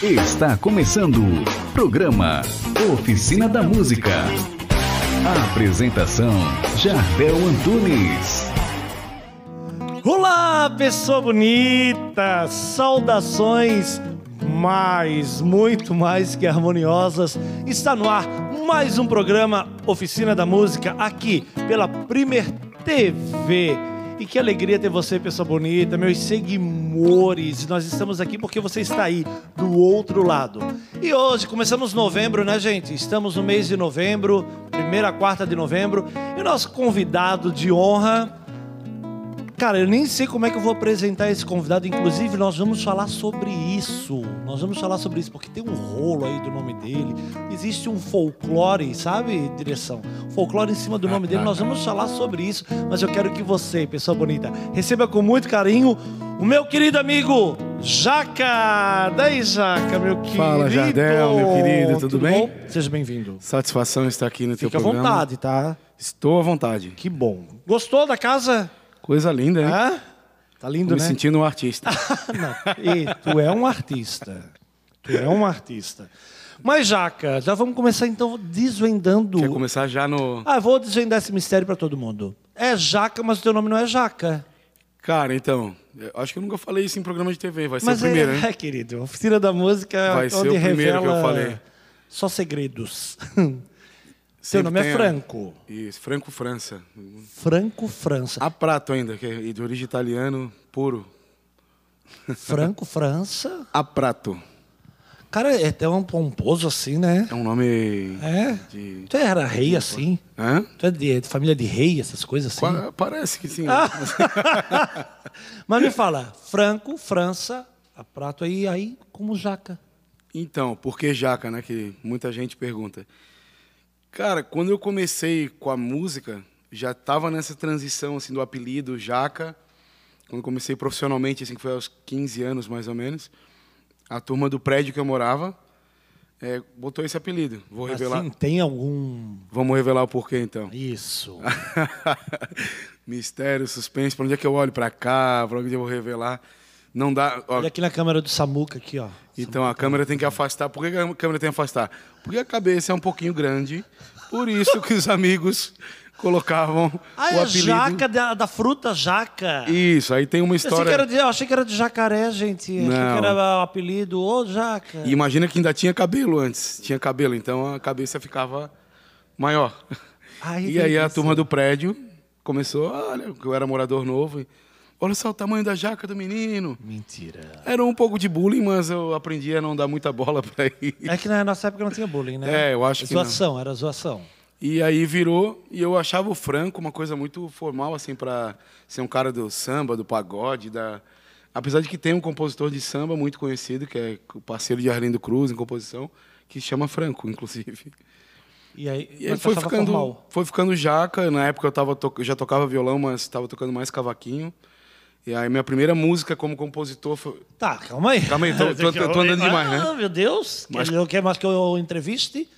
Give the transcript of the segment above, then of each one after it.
Está começando o programa Oficina da Música. A apresentação Jardel Antunes. Olá, pessoa bonita! Saudações mais, muito mais que harmoniosas. Está no ar mais um programa Oficina da Música aqui pela Primer TV. E que alegria ter você, pessoa bonita, meus seguidores. Nós estamos aqui porque você está aí do outro lado. E hoje começamos novembro, né, gente? Estamos no mês de novembro, primeira quarta de novembro, e o nosso convidado de honra Cara, eu nem sei como é que eu vou apresentar esse convidado. Inclusive, nós vamos falar sobre isso. Nós vamos falar sobre isso, porque tem um rolo aí do nome dele. Existe um folclore, sabe, direção? Folclore em cima do nome dele. Nós vamos falar sobre isso. Mas eu quero que você, pessoa bonita, receba com muito carinho o meu querido amigo Jaca. Daí, Jaca, meu querido. Fala, Jardel, meu querido, tudo, bem? bom? Seja bem-vindo. Satisfação estar aqui no teu Fique à programa. vontade, tá? Estou à vontade. Que bom. Gostou da casa? Coisa linda, hein? Hã? Tá lindo, Tô me né? sentindo um artista. E tu é um artista. Tu é um artista. Mas, Jaca, já vamos começar então desvendando. Quer começar já no. Ah, vou desvendar esse mistério para todo mundo. É Jaca, mas o teu nome não é Jaca. Cara, então, acho que eu nunca falei isso em programa de TV. Vai ser mas o primeiro, é, é, querido. A Oficina da Música é Vai onde ser o primeiro que eu falei. Só segredos. Seu nome é tem a- Franco. Isso, Franco França. Franco França. A prato ainda, que é de origem italiano puro. Franco França. A prato. Cara, é até um pomposo assim, né? É um nome. É. De... Tu era rei assim? Hã? Tu é de, de família de rei, essas coisas assim? Pa- Parece que sim. Ah. Mas me fala, Franco, França, a prato aí, aí como jaca. Então, por que jaca, né? Que muita gente pergunta. Cara, quando eu comecei com a música, já estava nessa transição assim do apelido jaca. Quando comecei profissionalmente, assim, que foi aos 15 anos mais ou menos, a turma do prédio que eu morava é, botou esse apelido. Vou revelar. Assim, tem algum... Vamos revelar o porquê então. Isso. Mistério, suspense. Para onde é que eu olho? Para cá? Para onde eu vou revelar? Não dá. ó, Olha aqui na câmera do Samuca, aqui, ó. Então a câmera tem que afastar. Por que a câmera tem que afastar? Porque a cabeça é um pouquinho grande. Por isso que os amigos colocavam Ah, o é apelido. jaca da, da fruta jaca. Isso, aí tem uma Eu, achei que história. era de, achei que era de jacaré, gente. Achei Não. que era o apelido, ô jaca. E imagina que ainda tinha cabelo antes. Tinha cabelo, então a cabeça ficava maior. Ai, e aí a turma do prédio começou, olha, eu era morador novo. e, Olha só o tamanho da jaca do menino. Mentira. Era um pouco de bullying, mas eu aprendi a não dar muita bola para isso. É que na nossa época não tinha bullying, né? É, eu acho que não. Zoação, era zoação. E aí virou, e eu achava o Franco uma coisa muito formal, assim, para ser um cara do samba, do pagode, da... Apesar de que tem um compositor de samba muito conhecido, que é o parceiro de Arlindo Cruz em composição, que chama Franco, inclusive. E aí, E aí foi ficando, formal. foi ficando jaca, na época eu, tava to... já tocava violão, mas estava tocando mais cavaquinho. E aí minha primeira música como compositor foi... Tá, calma aí. Calma aí, tô- tô- tô andando demais, né? Ah, meu Deus. Mas- Ele não quer mais que eu entreviste.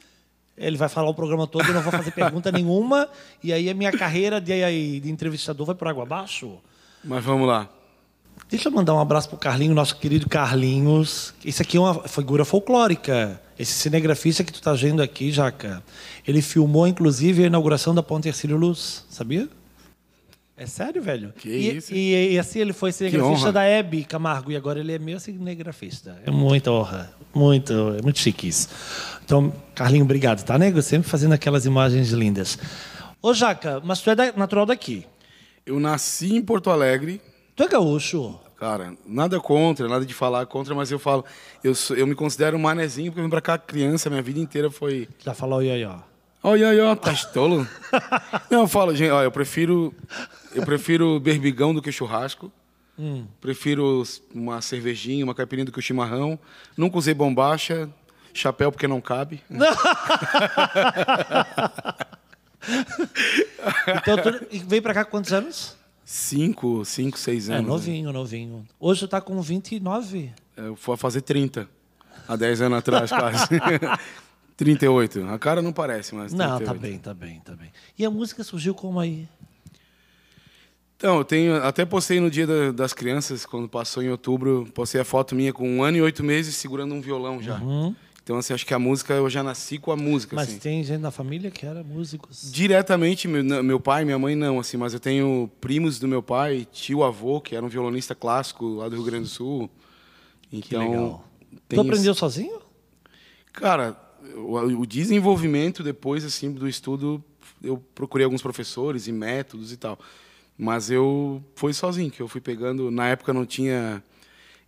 Ele vai falar o programa todo, eu não vou fazer pergunta nenhuma. E aí a minha carreira de, de entrevistador vai por água abaixo. Mas vamos lá. Deixa eu mandar um abraço pro Carlinhos, nosso querido Carlinhos. Isso aqui é uma figura folclórica. Esse cinegrafista que tu tá vendo aqui, Jaca, ele filmou, inclusive, a inauguração da Ponte Ercílio Luz, sabia? É sério, velho? Que e, isso? E, e assim ele foi cinegrafista da Hebe Camargo e agora ele é meu cinegrafista. É muita honra. Muito, é muito chique isso. Então, Carlinho, obrigado, tá, nego? Sempre fazendo aquelas imagens lindas. Ô, Jaca, mas tu é da- natural daqui. Eu nasci em Porto Alegre, Tu é gaúcho. Cara, nada contra, nada de falar contra, mas eu falo, eu, sou- eu me considero um manezinho, porque eu vim pra cá criança, minha vida inteira foi. Já falou oi, ó. Olha aí, ó, tá tolo. Não, eu falo, gente, ó, eu prefiro. Eu prefiro berbigão do que churrasco. Prefiro uma cervejinha, uma caipirinha do que o chimarrão. Nunca usei bombacha, chapéu porque não cabe. Então, tu veio pra cá com quantos anos? Cinco, cinco, seis É, anos. né? novinho, novinho. Hoje tu tá com 29. Eu fui fazer 30. Há 10 anos atrás, quase. 38. A cara não parece, mas. Não, 38. tá bem, tá bem, tá bem. E a música surgiu como aí? Então, eu tenho. Até postei no dia da- das crianças, quando passou em outubro, postei a foto minha com um ano e oito meses segurando um violão já. Então, assim, acho que a música, eu já nasci com a música, Mas assim. tem gente na família que era músicos. Diretamente, meu, meu pai e minha mãe não, assim, mas eu tenho primos do meu pai, tio avô, que era um violonista clássico lá do Rio Grande do Sul. Então, Que legal. Tu aprendeu sozinho? Cara, o, o desenvolvimento depois assim do estudo, eu procurei alguns professores e métodos e tal. Mas eu fui sozinho, que eu fui pegando. Na época não tinha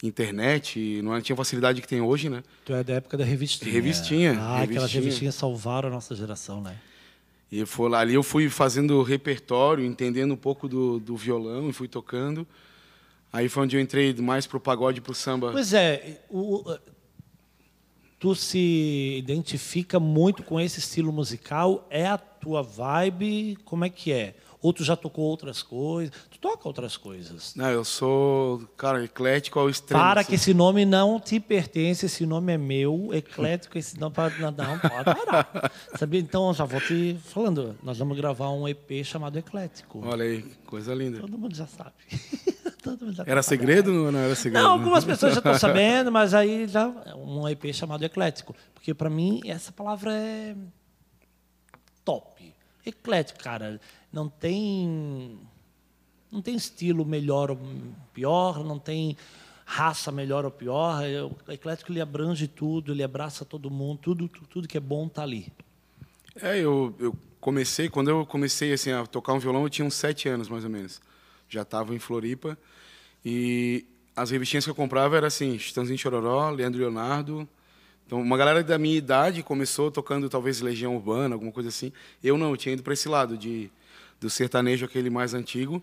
internet, não tinha facilidade que tem hoje, né? Tu é da época da revistinha. Revistinha, Ah, aquelas revistinha. revistinhas salvaram a nossa geração, né? E foi lá, ali eu fui fazendo repertório, entendendo um pouco do, do violão e fui tocando. Aí foi onde eu entrei mais pro pagode pro samba. Pois é, o- o- tu se identifica muito com esse estilo musical? É a tua vibe? Como é que é? Ou tu já tocou outras coisas? Tu toca outras coisas? Não, eu sou, cara, eclético ao extremo. Para assim. que esse nome não te pertence, esse nome é meu, eclético, esse não pode, não, não pode parar. Sabia? Então, eu já vou te falando, nós vamos gravar um EP chamado Eclético. Olha aí, coisa linda. Todo mundo já sabe. Era segredo ou não era segredo? Não, algumas pessoas já estão sabendo, mas aí já um EP chamado eclético. Porque para mim essa palavra é top. Eclético, cara, não tem não tem estilo melhor ou pior, não tem raça melhor ou pior. É, O eclético ele abrange tudo, ele abraça todo mundo, tudo tudo, que é bom tá ali. É, eu, eu comecei, quando eu comecei assim, a tocar um violão, eu tinha uns sete anos, mais ou menos. Já estava em Floripa. E as revistinhas que eu comprava eram assim, Chitãozinho Chororó, Leandro Leonardo. Então, uma galera da minha idade começou tocando talvez Legião Urbana, alguma coisa assim. Eu não, eu tinha ido para esse lado de do sertanejo, aquele mais antigo.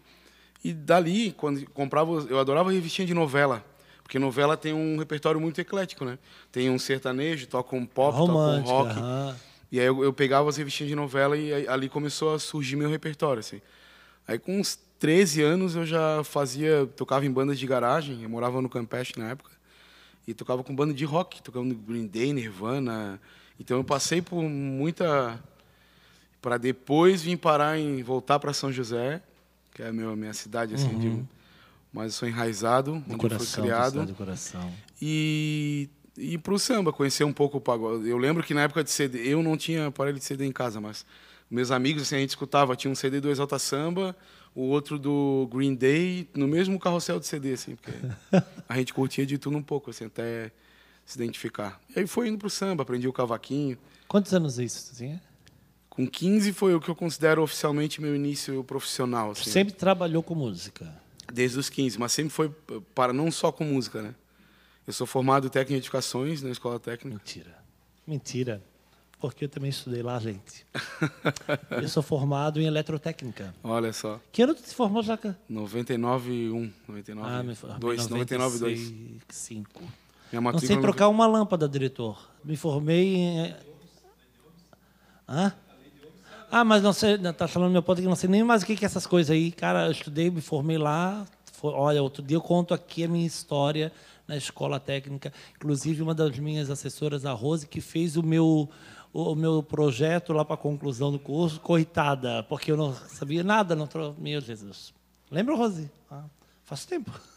E dali, quando comprava, eu adorava revistinha de novela. Porque novela tem um repertório muito eclético, né? Tem um sertanejo, toca um pop, toca um rock. aham. E aí eu, eu pegava as revistinhas de novela e aí, ali começou a surgir meu repertório, assim. Aí com uns 13 anos eu já fazia, tocava em bandas de garagem, eu morava no Campeche na época, e tocava com banda de rock, tocava no Green Day, Nirvana. Então eu passei por muita para depois vir parar em voltar para São José, que é a minha, minha cidade assim, de, mas eu sou enraizado, Do onde coração, fui criado do coração. e e pro samba, conhecer um pouco o pagode. Eu lembro que na época de CD, eu não tinha aparelho de CD em casa, mas meus amigos, assim, a gente escutava, tinha um CD do Exalta Samba, o outro do Green Day, no mesmo carrossel de CD, assim, porque a gente curtia de tudo um pouco, assim, até se identificar. E aí foi indo pro samba, aprendi o cavaquinho. Quantos anos isso tu tinha? Com 15 foi o que eu considero oficialmente meu início profissional, assim. Sempre trabalhou com música. Desde os 15, mas sempre foi para não só com música, né? Eu sou formado em técnico em edificações na escola técnica. Mentira. Mentira. Porque eu também estudei lá, gente. eu sou formado em eletrotécnica. Olha só. Que ano tu te formou, Jaca? 99 1, 99 Ah, me formei 2, 99 2. 95. Minha Não matrícula sei trocar uma lâmpada, diretor. Me formei em... Hã? Ah, mas não sei, tá falando meu ponto que não sei nem mais o que que é essas coisas aí. Cara, eu estudei, me formei lá. Olha, outro dia eu conto aqui a minha história na escola técnica. Inclusive, uma das minhas assessoras, a Rose, que fez o meu, o meu projeto lá para a conclusão do curso, coitada, porque eu não sabia nada. Não tro... Meu Jesus. Lembra, Rose? Ah, faz tempo.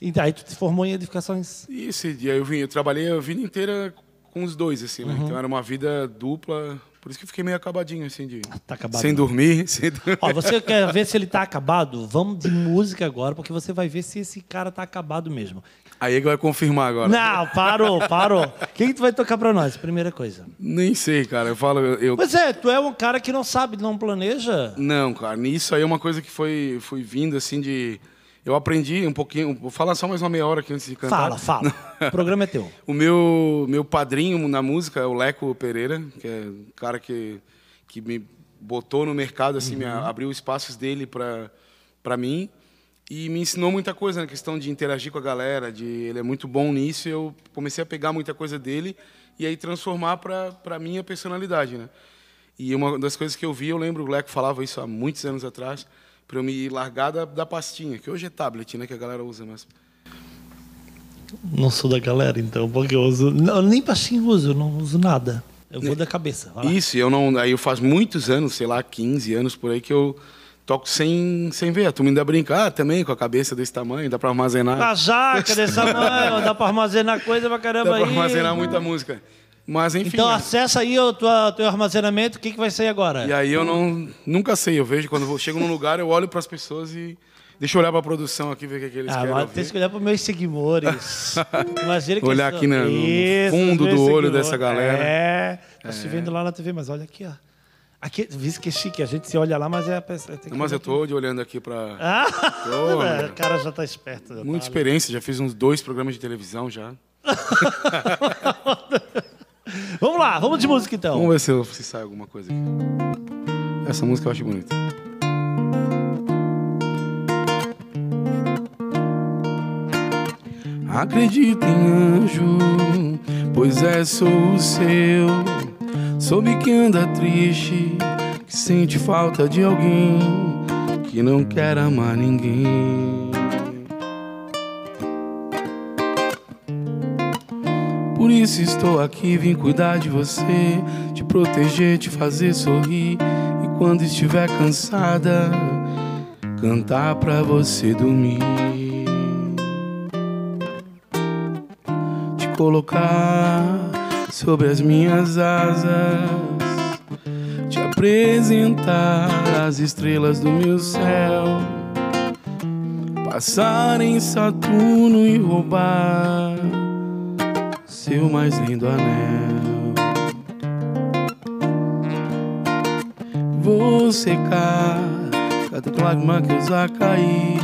E daí tu te formou em edificações. Isso, eu vim, eu trabalhei a vida inteira com os dois assim, Uhum. né? Então era uma vida dupla, por isso que eu fiquei meio acabadinho assim de Tá acabado. sem dormir, sem Ó, você quer ver se ele tá acabado? Vamos de música agora, porque você vai ver se esse cara tá acabado mesmo. Aí ele vai confirmar agora. Não, parou, parou. Quem que tu vai tocar pra nós? Primeira coisa. Nem sei, cara. Eu falo eu, Pois é, tu é um cara que não sabe, não planeja. não, cara, nisso aí é uma coisa que foi foi vindo assim de eu aprendi um pouquinho, vou falar só mais uma meia hora aqui antes de cantar. Fala, fala. O programa é teu. O meu, meu padrinho na música é o Leco Pereira, que é um cara que, que me botou no mercado, assim, me a- abriu espaços dele para mim e me ensinou muita coisa na questão de interagir com a galera, de ele é muito bom nisso e eu comecei a pegar muita coisa dele e aí transformar para a minha personalidade, né? E uma das coisas que eu vi, eu lembro, o Leco falava isso há muitos anos atrás, para eu me largar da, da pastinha, que hoje é tablet, né, que a galera usa, mas Não sou da galera, então, porque eu uso. Não, nem pastinho uso, eu não uso nada. Eu vou da cabeça. Isso, eu não. Aí eu faz muitos anos, sei lá, 15 anos por aí, que eu toco sem, sem ver. A turma ainda brinca, ah, também com a cabeça desse tamanho, dá pra armazenar. A jaca desse tamanho, dá pra armazenar coisa pra caramba dá pra aí. armazenar muita música. Mas enfim. Então né? acessa aí o tua- teu armazenamento, o que, que vai sair agora? E aí eu não, nunca sei. Eu vejo quando eu chego num lugar, eu olho pras pessoas e deixa eu olhar pra produção aqui, ver o que, que eles Ah, querem ouvir. tem que olhar para meus seguidores. Imagina que Olhar aqui no Isso, fundo do olho seguidores. dessa galera. É, tá se vendo lá na TV, mas olha aqui, ó. Aqui, visto que é chique, a gente se olha lá, mas é a pessoa. Mas eu tô de olhando aqui pra. Ah, Tô, é, o cara já tá esperto. Muita tá experiência, já fiz uns dois programas de televisão já. Vamos lá, vamos de música então. Vamos ver se, se sai alguma coisa aqui. Essa música eu acho bonita. Acredito em anjo, pois é, sou o seu. Soube que anda triste, que sente falta de alguém, que não quer amar ninguém. Isso estou aqui, vim cuidar de você, te proteger, te fazer sorrir. E quando estiver cansada, cantar pra você dormir. Te colocar sobre as minhas asas, te apresentar as estrelas do meu céu. Passar em Saturno e roubar seu mais lindo anel. Vou secar cada lágrima que usar cair.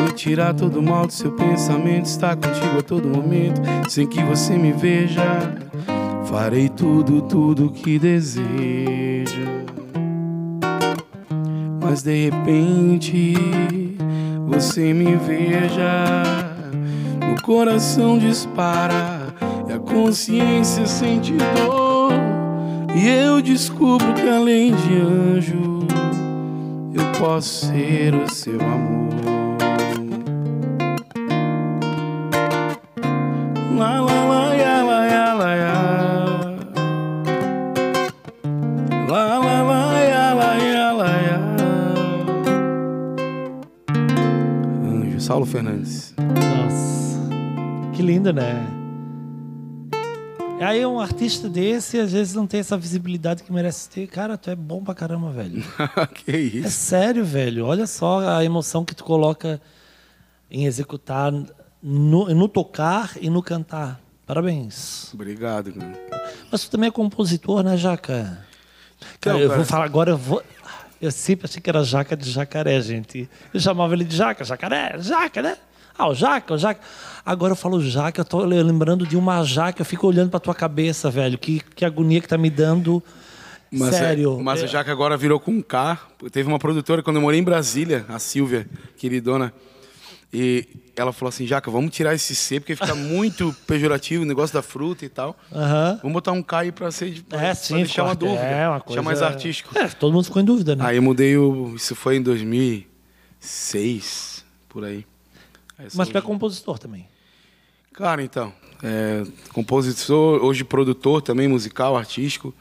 Vou tirar todo o mal do seu pensamento. Estar contigo a todo momento, sem que você me veja. Farei tudo, tudo que deseja. Mas de repente você me veja. O coração dispara consciência sente dor. E eu descubro que além de anjo, eu posso ser o seu amor. Lá, lá, lá, ya, lá, ya, lá. Lá, lá, lá, ya, lá, ya, lá. Anjo, Saulo Fernandes. Nossa, que lindo, né? Aí um artista desse, às vezes não tem essa visibilidade que merece ter. Cara, tu é bom pra caramba, velho. que É isso. sério, velho. Olha só a emoção que tu coloca em executar, no, no tocar e no cantar. Parabéns. Obrigado, cara. Mas tu também é compositor, né, Jaca? Cara, Então, eu vou falar agora, eu vou. Eu sempre achei que era Jaca de jacaré, gente. Eu chamava ele de Jaca, jacaré, Jaca, né? Ah, o Jaca, o Jaca. Agora eu falo Jaca, eu tô lembrando de uma Jaca, eu fico olhando pra tua cabeça, velho. Que, que agonia que tá me dando. Mas, é- Sério. mas É. já que agora virou com K, teve uma produtora quando eu morei em Brasília, a Silvia, queridona, e ela falou assim, Jaca, vamos tirar esse C, porque fica muito pejorativo o negócio da fruta e tal. Aham. Vamos botar um K aí pra, ser, pra, É, pra sim. deixar uma dúvida, É, uma deixar coisa... mais artístico. É, todo mundo ficou em dúvida, né? Aí eu mudei o... Isso foi em 2006, por aí. Aí Mas sou- tu é compositor também. Cara, então, é, compositor, hoje produtor também, musical, artístico.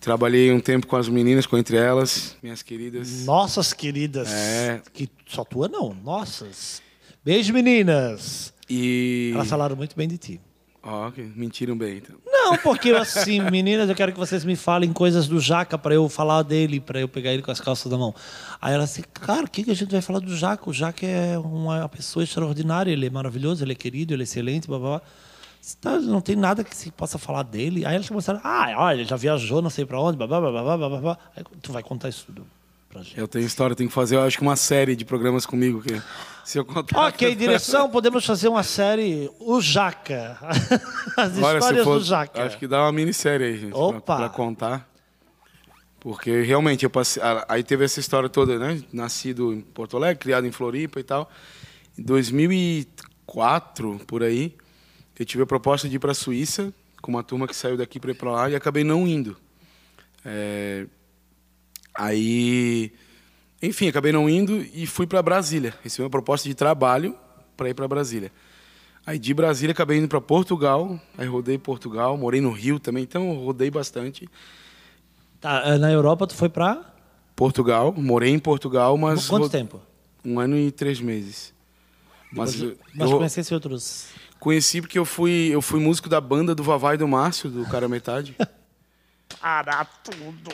Trabalhei um tempo com as meninas, com Entre Elas, minhas queridas. Nossas queridas. É. Que só tua não, nossas. Beijo, meninas. E... Elas falaram muito bem de ti. Ó, mentiram bem, então. Não, porque assim, meninas, eu quero que vocês me falem coisas do Jaca para eu falar dele, para eu pegar ele com as calças da mão. Aí ela assim, cara, o que, que a gente vai falar do Jaca? O Jaca é uma pessoa extraordinária, ele é maravilhoso, ele é querido, ele é excelente, blá, blá, blá. Tá, não tem nada que se possa falar dele. Aí elas começaram, ah, olha, ele já viajou não sei para onde, blá, blá, blá, blá, blá, blá. Aí tu vai contar isso tudo pra gente. Eu tenho história, tenho que fazer, eu acho que uma série de programas comigo. Que, se eu contar. Ok, direção, podemos fazer uma série, o Jaca. As Olha, histórias for, do Jaca. Acho que dá uma minissérie aí, gente. pra- Opa! Pra, contar. Porque realmente eu passei. Aí teve essa história toda, né? Nascido em Porto Alegre, criado em Floripa e tal. Em 2004, por aí, eu tive a proposta de ir para a Suíça com uma turma que saiu daqui para ir para lá e acabei não indo. É, Aí, enfim, acabei não indo e fui para Brasília. Recebi uma proposta de trabalho para ir para Brasília. Aí de Brasília acabei indo para Portugal, aí rodei Portugal, morei no Rio também, então eu rodei bastante. Tá, eh, na Europa tu foi pra? Portugal, morei em Portugal, mas. Quanto tempo? Um ano e três meses. Mas, Mas, eu, conhecesse outros. conheci porque eu fui, eu fui músico da banda do Vavá e do Márcio, do Cara Metade. Para tudo.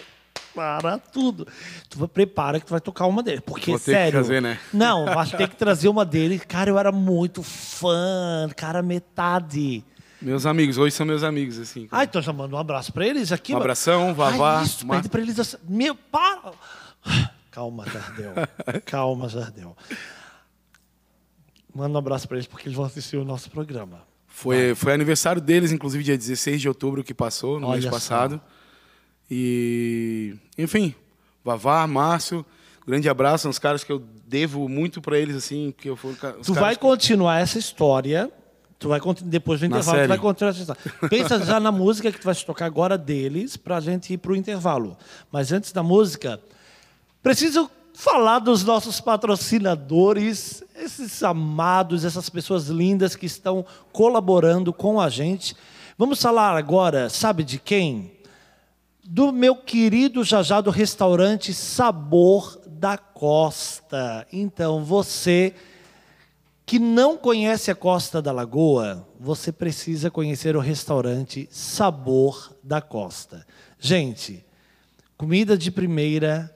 Para tudo. Tu prepara que tu vai tocar uma deles. Porque, Vou ter que sério. trazer, né? Não, vai ter que trazer uma deles. Cara, eu era muito fã. Cara, metade. meus amigos, hoje são meus amigos, assim. Ah, então já manda um abraço pra eles aqui. Um mano. abração, Vavá, Ah, isso, Mar- pra eles assim. Meu, para! Calma, Jardel. Calma, Jardel. Manda um abraço pra eles porque eles vão assistir o nosso programa. Foi, foi aniversário deles, inclusive dia 16 de outubro que passou, no Olha mês só. E, enfim, Vavá, Márcio, grande abraço, são os caras que eu devo muito pra eles, assim, que eu os Tu vai que- continuar essa história. Tu vai depois do Na intervalo, tu vai continuar essa história. Pensa já na música que tu vai tocar agora deles pra gente ir pro intervalo. Mas antes da música, preciso falar dos nossos patrocinadores, esses amados, essas pessoas lindas que estão colaborando com a gente. Vamos falar agora, sabe de quem? Do meu querido Jajá do restaurante Sabor da Costa. Então, você que não conhece a Costa da Lagoa, você precisa conhecer o restaurante Sabor da Costa. Gente, comida de primeira,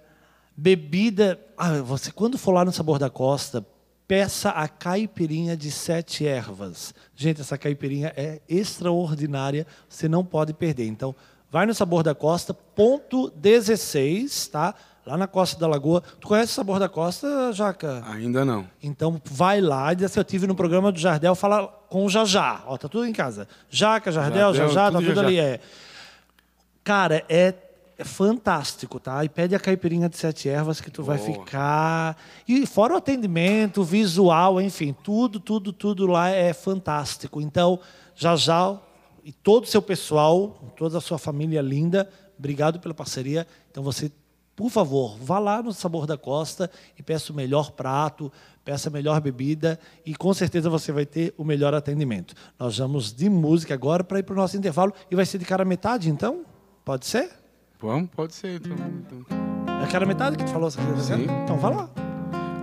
bebida. Ah, você quando for lá no Sabor da Costa, peça a caipirinha de sete ervas. Gente, essa caipirinha é extraordinária, você não pode perder. Então, vai no Sabor da Costa, ponto 16, tá? Lá na Costa da Lagoa. Tu conhece o Sabor da Costa, Jaca? Ainda não. Então vai lá diz assim, eu tive no programa do Jardel, fala com o Jajá. Ó, tá tudo em casa. Jaca, Jardel, Jardel, Jajá, tá tudo tudo Jajá. ali. É. Cara, é, é fantástico, tá? E pede a caipirinha de sete ervas que tu vai Boa. ficar. E fora o atendimento, o visual, enfim, tudo, tudo, tudo lá é fantástico. Então, Jajá e todo o seu pessoal, toda a sua família linda, obrigado pela parceria. Então você por favor, vá lá no Sabor da Costa e peça o melhor prato, peça a melhor bebida e com certeza você vai ter o melhor atendimento. Nós vamos de música agora para ir para o nosso intervalo e vai ser de cara a metade, então? Pode ser? Vamos, pode ser. Então. É cara a metade que tu falou? Sim. Então vai lá.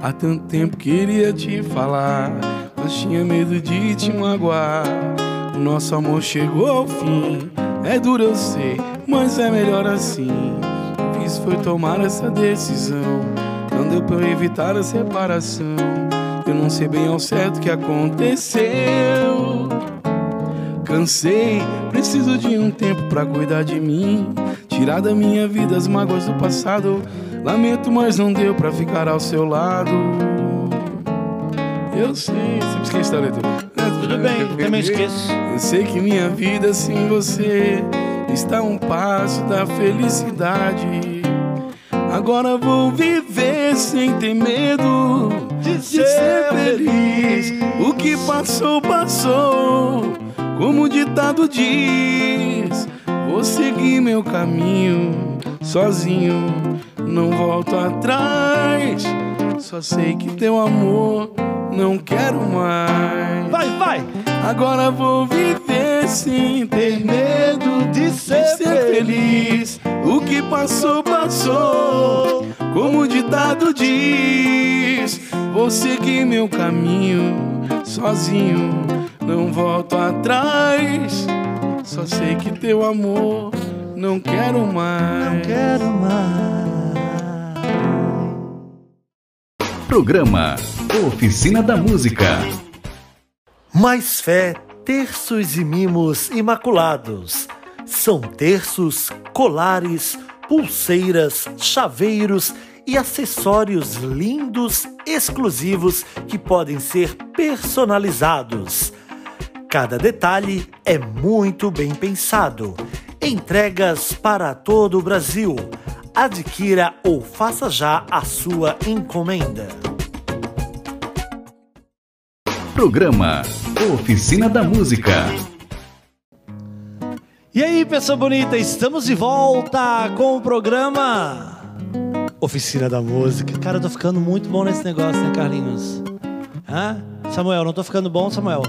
Há tanto tempo queria te falar, mas tinha medo de te magoar. Nosso amor chegou ao fim. É duro eu sei, mas é melhor assim. O fiz foi tomar essa decisão. Não deu pra eu evitar a separação. Eu não sei bem ao certo o que aconteceu. Cansei, preciso de um tempo pra cuidar de mim. Tirar da minha vida as mágoas do passado. Lamento, mas não deu pra ficar ao seu lado. Eu sei, sempre esqueci da letra. Tudo bem, também esqueço. Eu sei que minha vida sem você está um passo da felicidade. Agora vou viver sem ter medo de ser feliz. O que passou, passou. Como o ditado diz, vou seguir meu caminho sozinho, não volto atrás. Só sei que teu amor não quero mais. Vai, vai! Agora vou viver sem ter medo de ser, feliz. O que passou, passou. Como o ditado diz, vou seguir meu caminho sozinho, não volto atrás. Só sei que teu amor não quero mais. Quero mais. Programa Oficina da Música. Mais fé, terços e mimos imaculados. São terços, colares, pulseiras, chaveiros e acessórios lindos, exclusivos que podem ser personalizados. Cada detalhe é muito bem pensado. Entregas para todo o Brasil. Adquira ou faça já a sua encomenda. Programa Oficina da Música. E aí, pessoa bonita, estamos de volta com o programa Oficina da Música. Cara, eu tô ficando muito bom nesse negócio, né, Carlinhos? Hã? Samuel, não tô ficando bom, Samuel?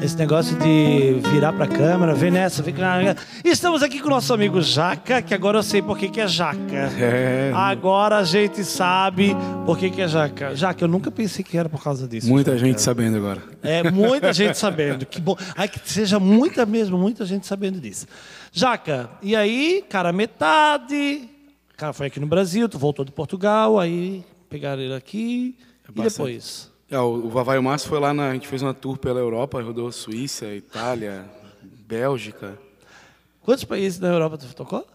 Esse negócio de virar pra câmera, vem nessa, vem cá. Estamos aqui com o nosso amigo Jaca, que agora eu sei por que, que é Jaca. É. Agora a gente sabe por que, que é Jaca. Jaca, eu nunca pensei que era por causa disso. Muita Jaca. gente sabendo agora. É, muita gente sabendo. Que bom. Ai, que seja muita mesmo, muita gente sabendo disso. Jaca, e aí, cara, metade. Cara, foi aqui no Brasil, tu voltou de Portugal, aí pegaram ele aqui. e bastante. depois? É, o Vavai Márcio foi lá, na, a gente fez uma tour pela Europa, rodou Suíça, Itália, Bélgica. Quantos países na Europa tu tocou?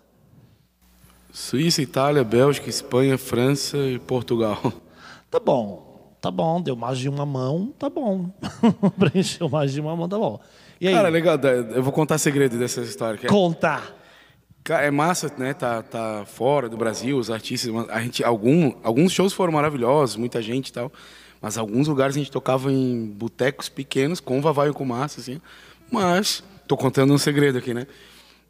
Suíça, Itália, Bélgica, Espanha, França e Portugal. Tá bom, tá bom, deu mais de uma mão, tá bom. Preencheu mais de uma mão, tá bom. E aí? Cara, legal, da- eu vou contar segredo dessa história. é- Contar. É massa, né? Tá, tá fora do Brasil, os artistas. A gente, algum, alguns shows foram maravilhosos, muita gente e tal. Mas alguns lugares a gente tocava em botecos pequenos, com Vavai e com Massa, assim. Mas, tô contando um segredo aqui, né?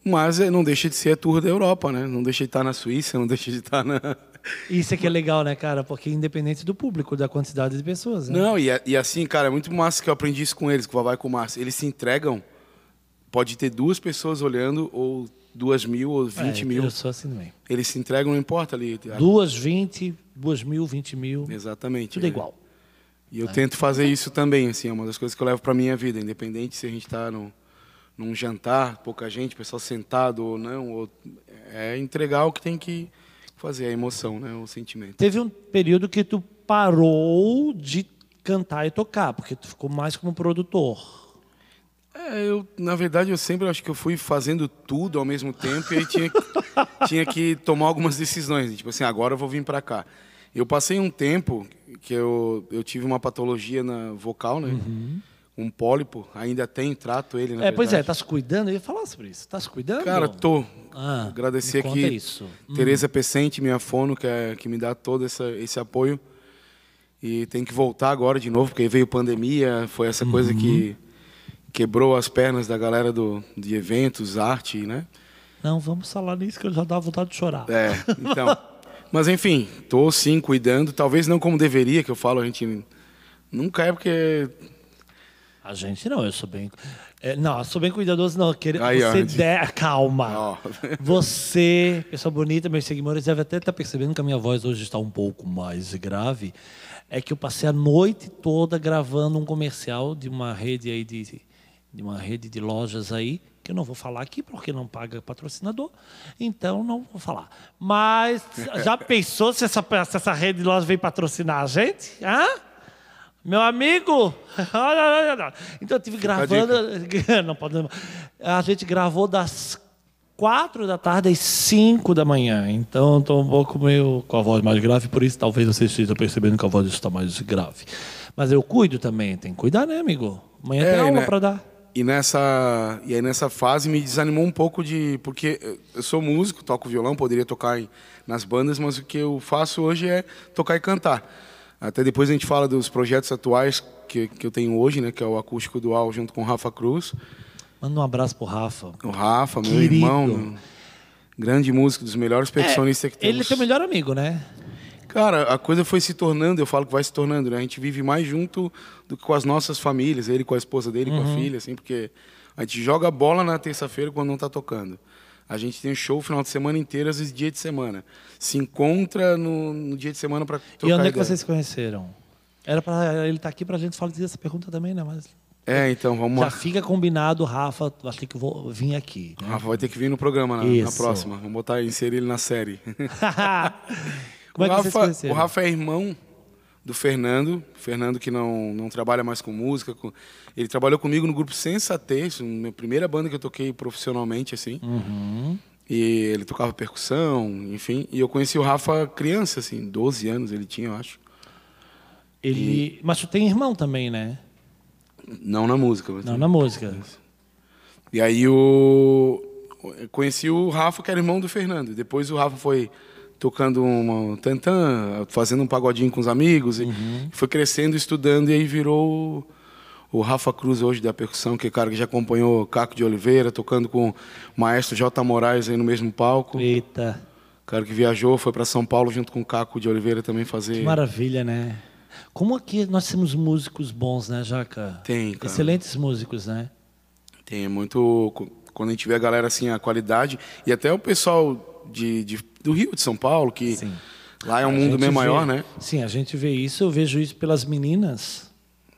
Mas é, não deixa de ser a tour da Europa, né? Não deixa de estar na Suíça, não deixa de estar na. Isso aqui é legal, né, cara? Porque independente do público, da quantidade de pessoas, né? Não, e, a- e assim, cara, é muito massa que eu aprendi isso com eles, com o Vavai e com o Massa. Eles se entregam, pode ter duas pessoas olhando, ou duas mil, ou vinte É, mil. Eu sou assim também. Eles se entregam, não importa ali. Duas, vinte, duas mil, vinte mil. Exatamente. Tudo é. igual. E eu tento fazer isso também, assim, é uma das coisas que eu levo para minha vida, independente se a gente está num, num jantar, pouca gente, pessoal sentado ou não, ou, é entregar o que tem que fazer, a emoção, né, o sentimento. Teve um período que tu parou de cantar e tocar, porque tu ficou mais como produtor. É, eu, na verdade, eu sempre acho que eu fui fazendo tudo ao mesmo tempo e aí tinha, tinha que tomar algumas decisões, tipo assim, agora eu vou vir para cá. Eu passei um tempo que eu, eu tive uma patologia na vocal, né, um pólipo, ainda tem, trato ele, na Uhum. é, pois é, verdade. tá se cuidando? Eu ia falar sobre isso. Tá se cuidando? Cara, tô. Ah, Agradecer aqui isso. Tereza Pecente, minha fono, que, é, que me dá todo essa, esse apoio. E tem que voltar agora de novo, porque veio pandemia, foi essa coisa que quebrou as pernas da galera do, de eventos, arte, né? Não, vamos falar nisso que eu já dava vontade de chorar. É, então. Mas enfim, tô sim cuidando, talvez não como deveria, que eu falo, a gente nunca é porque A gente não, eu sou bem. é, não, eu sou bem cuidadoso, não. Querer, Aí, você gente. der. Calma. Ó. Você, pessoa bonita, meus seguidores devem até estar percebendo que a minha voz hoje está um pouco mais grave. É que eu passei a noite toda gravando um comercial de uma rede aí de, de uma rede de lojas aí, que eu não vou falar aqui porque não paga patrocinador, então não vou falar. Mas já pensou se essa, se essa rede de lojas veio patrocinar a gente? Hã? Meu amigo! Olha, olha, olha. Então eu tive gravando. Não pode. A gente gravou das quatro da tarde às cinco da manhã. Então estou um pouco meio com a voz mais grave, por isso talvez você esteja percebendo que a voz está mais grave. Mas eu cuido também, tem que cuidar, né, amigo? Amanhã tem É, aula né? para dar. E nessa, e aí nessa fase me desanimou um pouco de. Porque eu- sou músico, toco violão, poderia tocar em, nas bandas, mas o que eu faço hoje é tocar e cantar. Até depois a gente fala dos projetos atuais que, que eu tenho hoje, né, que é o Acústico Dual junto com o Rafa Cruz. Manda um abraço pro Rafa. O Rafa, meu Querido. irmão, meu grande músico, dos melhores percussionistas que temos. Ele é teu melhor amigo, né? Cara, a coisa foi se tornando, eu falo que vai se tornando, né? A gente vive mais junto do que com as nossas famílias, ele com a esposa dele, Uhum. com a filha, assim, porque a gente joga bola na terça-feira quando não tá tocando. A gente tem show final de semana inteiro, às vezes dia de semana. Se encontra no, no dia de semana para trocar e onde é que vocês se conheceram? Era para ele estar aqui pra gente fazer essa pergunta também, né? Mas É, então, vamos já lá. fica combinado, Rafa, acho que vou vir aqui. O Rafa vai ter que vir no programa na, na próxima. Vamos botar, inserir ele na série. Como é que o, vocês Rafa, conheceram? o Rafa é irmão do Fernando. Fernando que não, não trabalha mais com música. com- Ele trabalhou comigo no grupo Sensatez, na minha primeira banda que eu toquei profissionalmente, assim. Uhum. E ele tocava percussão, enfim. E eu conheci o Rafa criança, assim, 12 anos ele tinha, eu acho. Ele... Mas tu tem irmão também, né? Não na música. Mas Não, na música. E aí o... eu conheci o Rafa, que era irmão do Fernando. Depois o Rafa foi tocando uma tantã, fazendo um pagodinho com os amigos. E foi crescendo, estudando, e aí virou o, o Rafa Cruz hoje da percussão, que é cara que já acompanhou Caco de Oliveira, tocando com o maestro J. Moraes aí no mesmo palco. Eita, Cara que viajou, foi para São Paulo junto com o Caco de Oliveira também fazer. que maravilha, né? Como aqui nós temos músicos bons, né, Jaca? Tem, cara. Excelentes músicos, né? Tem, é muito. Quando a gente vê a galera assim, a qualidade. E até o pessoal de, de- do Rio, de São Paulo, que Sim. lá é um A mundo gente bem maior, vê- né? Sim, a gente vê isso, eu vejo isso pelas meninas,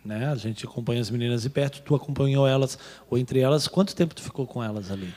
né? A gente acompanha as meninas de perto, tu acompanhou elas, ou entre elas, quanto tempo tu ficou com elas ali?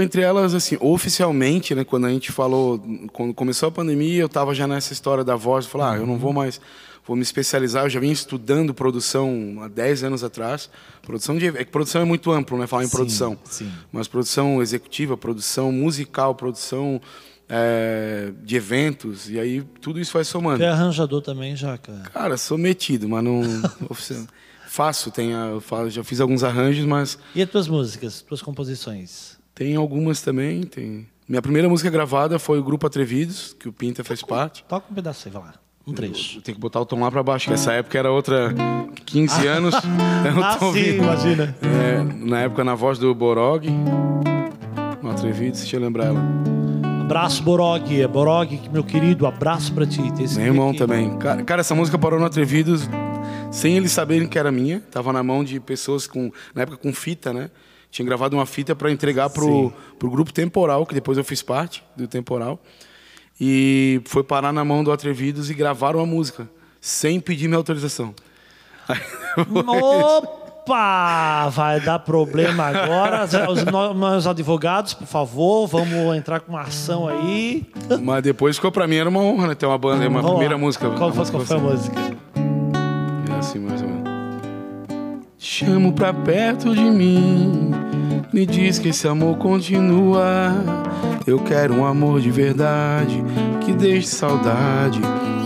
Entre elas, assim, oficialmente, né, quando a gente falou, quando começou a pandemia, eu estava já nessa história da voz, falar, ah, eu Uhum. não vou mais, vou me especializar, eu já vinha estudando produção há 10 anos atrás. Produção de, é que produção é muito amplo, né, falar em Sim, produção. sim. Mas produção executiva, produção musical, produção é, de eventos, e aí tudo isso vai somando. Tu é arranjador também, Jaca? Cara, sou metido, mas não faço, tenho, já fiz alguns arranjos, mas E as tuas músicas, tuas composições? tem algumas também, tem. Minha primeira música gravada foi o Grupo Atrevidos, que o Pinta faz parte. Toca um pedaço aí, vai lá. Um trecho. Tem que botar o tom lá pra baixo, que essa época era outra 15 anos. Eu não Ah, sim, ouvindo. imagina. É, na época na voz do Borog. No Atrevidos, deixa eu lembrar ela. Abraço, Borog. Borog, meu querido, abraço pra ti. Esse Meu irmão aqui. também. Cara, cara, essa música parou no Atrevidos sem eles saberem que era minha. Tava na mão de pessoas com, na época com fita, né? Tinha gravado uma fita para entregar pro, pro grupo Temporal, que depois eu fiz parte do Temporal. E foi parar na mão do Atrevidos e gravaram a música, sem pedir minha autorização. Opa! Vai dar problema agora. Os meus advogados, por favor, vamos entrar com uma ação aí. Mas depois ficou pra mim, era uma honra, né? Ter uma banda, uma Vamos primeira lá. música. Qual, foi- qual foi a música? É assim mais ou menos. Chamo pra perto de mim, me diz que esse amor continua. Eu quero um amor de verdade, que deixe saudade,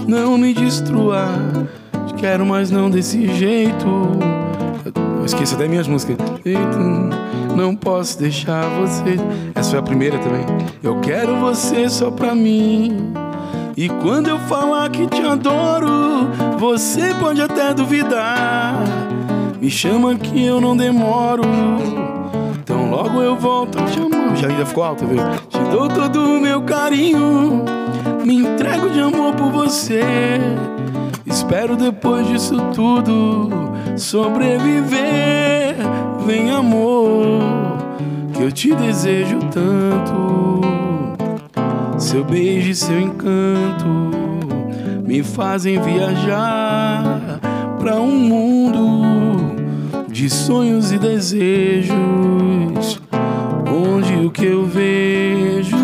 não me destrua. Quero, mas não desse jeito. Eu esqueci até minhas músicas. Não posso deixar você. Essa foi a primeira também. Eu quero você só pra mim. E quando eu falar que te adoro, você pode até duvidar. Me chama que eu não demoro. Então logo eu volto a te amar. Já ainda ficou alto, viu? Te dou todo o meu carinho. Me entrego de amor por você. Espero depois disso tudo sobreviver. Vem, amor, que eu te desejo tanto. Seu beijo e seu encanto me fazem viajar pra um mundo de sonhos e desejos, o que eu vejo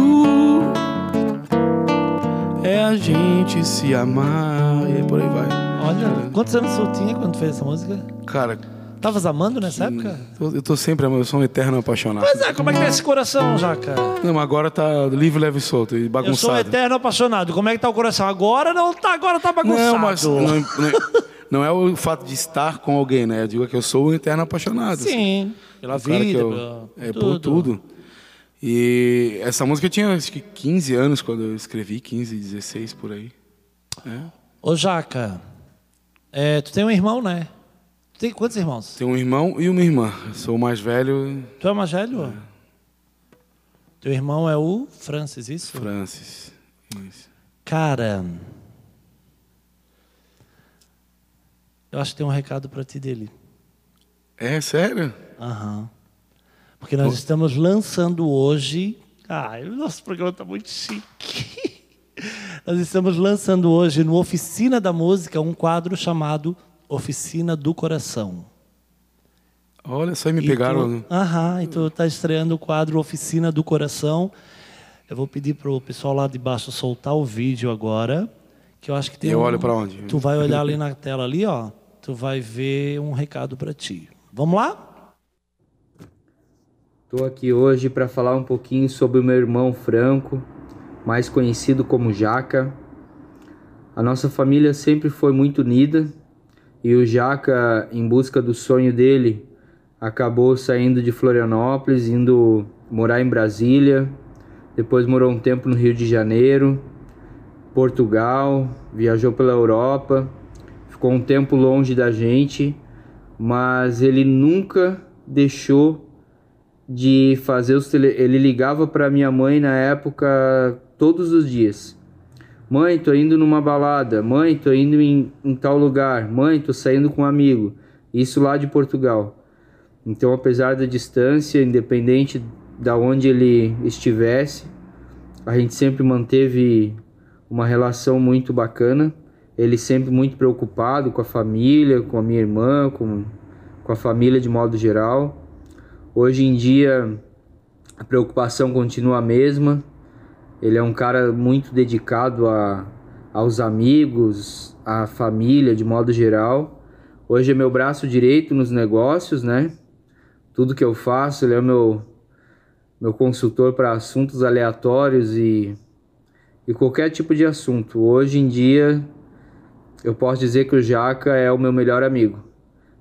é a gente se amar e por aí vai. Olha, quantos anos tu tinha quando fez essa música? Cara, Tavas amando nessa época? eu tô sempre amando, eu sou um eterno apaixonado. Pois é, como é que tá esse coração, Jaca? Não, mas agora tá livre, leve e solto e Eu sou um bagunçado. eterno apaixonado. Como é que tá o coração? Agora não tá, agora tá bagunçado. Não, mas não, não é- não é o fato de estar com alguém, né? Eu digo que eu sou um eterno apaixonado. assim. Sim, pela cara que vida, eu- pela- é, por tudo. E essa música eu tinha acho que 15 anos quando eu escrevi, 15, 16 por aí. É. Ô, Jaca, é, tu tem um irmão, né? Tu tem quantos irmãos? Tenho um irmão e uma irmã. Eu sou o mais velho, Tu é o mais velho? Teu irmão é o Francis, isso? Francis. Isso. Cara, eu acho que tem um recado pra ti dele. É sério? Aham. Porque nós estamos lançando hoje. Ah, o nosso programa está muito chique. nós estamos lançando hoje no Oficina da Música um quadro chamado Oficina do Coração. Olha só, me E pegaram. Tu, aham, e tu está estreando o quadro Oficina do Coração. Eu vou pedir para o pessoal lá de baixo soltar o vídeo agora, que eu acho que tem. Eu um- olho pra onde? Tu vai olhar ali na tela ali, ó. Tu vai ver um recado para ti. Vamos lá? Estou aqui hoje para falar um pouquinho sobre o meu irmão Franco, mais conhecido como Jaca. A nossa família sempre foi muito unida e o Jaca, em busca do sonho dele, acabou saindo de Florianópolis, indo morar em Brasília. Depois morou um tempo no Rio de Janeiro, Portugal, viajou pela Europa, ficou um tempo longe da gente, mas ele nunca deixou de fazer os tele... ele ligava para minha mãe na época todos os dias Mãe, tô indo numa balada. Mãe, tô indo em, em tal lugar. Mãe, tô saindo com um amigo. Isso lá de Portugal. Então, apesar da distância, independente da onde ele estivesse, a gente sempre manteve uma relação muito bacana. Ele sempre muito preocupado com a família, com a minha irmã, com, com a família de modo geral. Hoje em dia, a preocupação continua a mesma. Ele é um cara muito dedicado a, aos amigos, à família de modo geral. Hoje é meu braço direito nos negócios, né? Tudo que eu faço, ele é meu, meu consultor para assuntos aleatórios e, e qualquer tipo de assunto. Hoje em dia, eu posso dizer que o Jaca é o meu melhor amigo.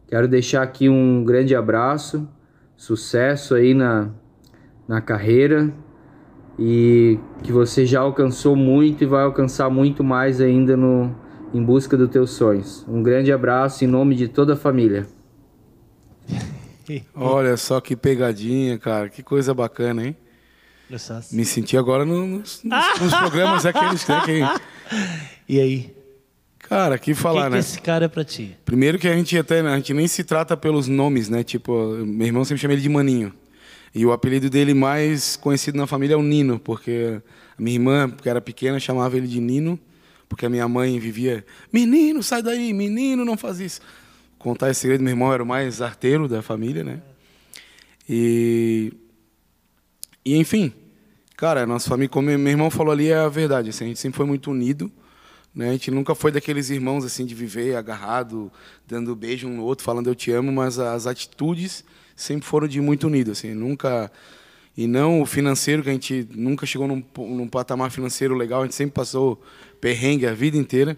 Quero deixar aqui um grande abraço, sucesso aí na, na carreira e que você já alcançou muito e vai alcançar muito mais ainda no em busca dos teus sonhos. Um grande abraço em nome de toda a família. Olha só que pegadinha, cara. Que coisa bacana, hein? Me senti agora nos, nos, nos programas aqueles né, que... E aí? Cara, que falar, que né? Que esse cara é pra ti? Primeiro que a gente até a gente nem se trata pelos nomes, né? Tipo, meu irmão sempre chama ele de Maninho. E o apelido dele mais conhecido na família é o Nino, porque a minha irmã, que era pequena, chamava ele de Nino, porque a minha mãe vivia: Menino, sai daí, menino, não faz isso. Contar esse segredo, meu irmão era o mais arteiro da família, né? E, e enfim, cara, nossa família, como meu irmão falou ali, é a verdade. Assim, a gente sempre foi muito unido. Né? A gente nunca foi daqueles irmãos assim de viver agarrado, dando beijo um no outro, falando eu te amo, mas as atitudes sempre foram de muito unido, assim, nunca e não o financeiro que a gente nunca chegou num, num patamar financeiro legal, a gente sempre passou perrengue a vida inteira,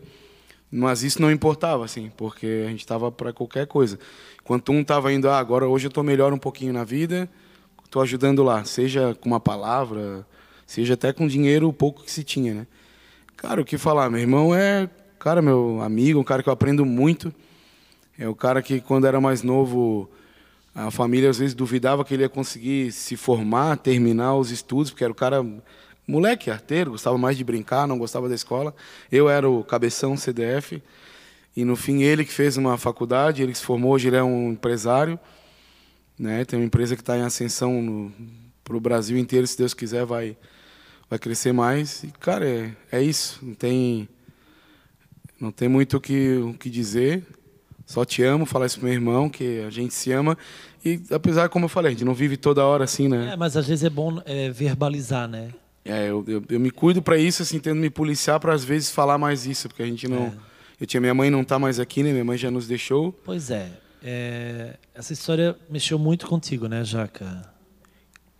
mas isso não importava, assim, porque a gente estava para qualquer coisa. Enquanto um estava indo, ah, agora hoje eu estou melhor um pouquinho na vida, estou ajudando lá, seja com uma palavra, seja até com dinheiro, o pouco que se tinha, né? Cara, o que falar? Meu irmão é, cara, meu amigo, um cara que eu aprendo muito. É o cara que, quando era mais novo, a família às vezes duvidava que ele ia conseguir se formar, terminar os estudos, porque era o cara, moleque, arteiro, gostava mais de brincar, não gostava da escola. Eu era o cabeção CDF. E no fim, ele que fez uma faculdade, ele que se formou, hoje ele é um empresário. Né? Tem uma empresa que está em ascensão para o Brasil inteiro, se Deus quiser, vai vai crescer mais. E, cara, é, é isso. Não tem, não tem muito o que, o que dizer. Só te amo, falar isso pro meu irmão, que a gente se ama. E apesar, como eu falei, a gente não vive toda hora assim, né? É, mas às vezes é bom é, verbalizar, né? É, eu, eu, eu me cuido para isso, assim, tendo me policiar para às vezes falar mais isso, porque a gente não. É. Eu tinha minha mãe não tá mais aqui, né? Minha mãe já nos deixou. Pois é. é essa história mexeu muito contigo, né, Jaca?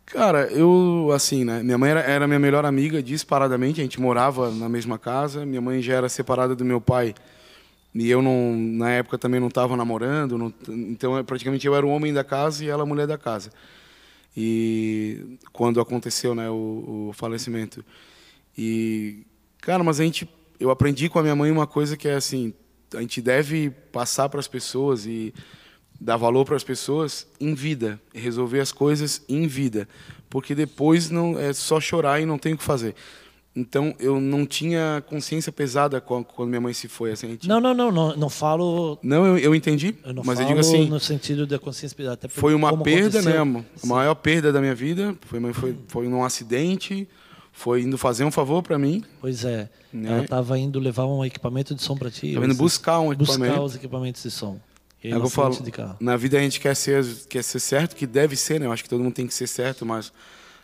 Cara, eu, assim, né? Minha mãe era, era minha melhor amiga, disparadamente. A gente morava na mesma casa. Minha mãe já era separada do meu pai. E eu, não, na época, também não estava namorando. Não, então, praticamente, eu era o homem da casa e ela a mulher da casa. E quando aconteceu né, o, o falecimento. E, cara, mas a gente. Eu aprendi com a minha mãe uma coisa que é assim: a gente deve passar para as pessoas e dar valor para as pessoas em vida, resolver as coisas em vida, porque depois não é só chorar e não tem o que fazer. Então eu não tinha consciência pesada quando minha mãe se foi. Assim, não, não, não, não, não falo. Não, eu, eu entendi. Eu não mas falo eu digo assim. no sentido da consciência pesada. Até foi uma perda, aconteceu. né? A maior perda da minha vida foi foi foi num acidente. Foi indo fazer um favor para mim. Pois é. Né? Ela estava indo levar um equipamento de som para ti. Estava indo buscar um equipamento. Buscar os equipamentos de som. É eu falo, na vida a gente quer ser, quer ser certo, que deve ser, né? Eu acho que todo mundo tem que ser certo, mas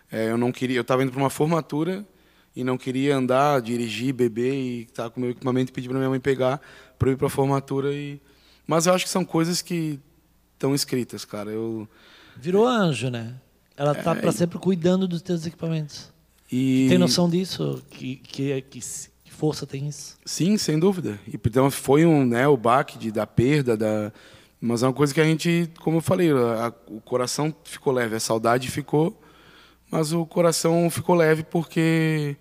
é, eu não queria. Eu estava indo para uma formatura e não queria andar, dirigir, beber e estar tá com o meu equipamento e pedir para minha mãe pegar para ir para a formatura. E... Mas eu acho que são coisas que estão escritas, cara. Eu... Virou anjo, né? Ela tá é, para sempre cuidando dos teus equipamentos. E... Tem noção disso? Que, que, que força tem isso? Sim, sem dúvida. E então foi um, né, o baque de, da perda, da, mas é uma coisa que a gente, como eu falei, a, o coração ficou leve, a saudade ficou, mas o coração ficou leve porque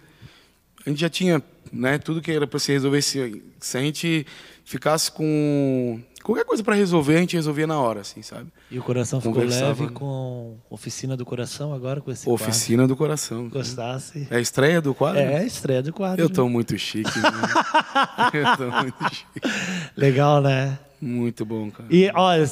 a gente já tinha, né, tudo que era para se resolver. Se, se a gente ficasse com qualquer coisa para resolver, a gente resolvia na hora, assim, sabe? E o coração ficou leve com Oficina do Coração agora com esse Oficina do coração. quadro. Gostasse? É a estreia do quadro? É, a estreia do quadro. Eu tô muito chique. né? Eu tô muito chique. Legal, né? Muito bom, cara. E, olha,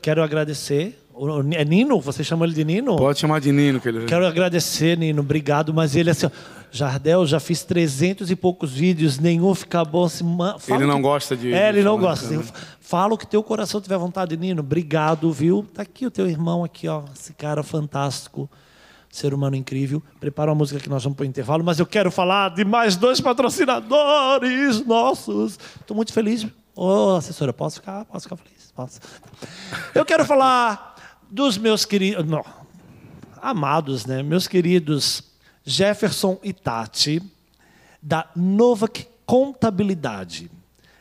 quero agradecer. O- É Nino? Você chamou ele de Nino? Pode chamar de Nino, que ele... Quero agradecer, Nino, obrigado. Mas ele assim, ó, Jardel, já fiz 300 e poucos vídeos, nenhum fica bom. Assim, Ele não que- gosta de- É, ele não gosta. Assim, Fala o que teu coração tiver vontade, Nino. Obrigado, viu? Tá aqui o teu irmão aqui, ó. Esse cara fantástico. Ser humano incrível. Prepara uma música que nós vamos para o intervalo, mas eu quero falar de mais dois patrocinadores nossos. Estou muito feliz. Ô, assessora, posso ficar? Posso ficar feliz? Posso. Eu quero falar dos meus queridos. Não, amados, né? Meus queridos Jefferson e Tati, da Novak Contabilidade.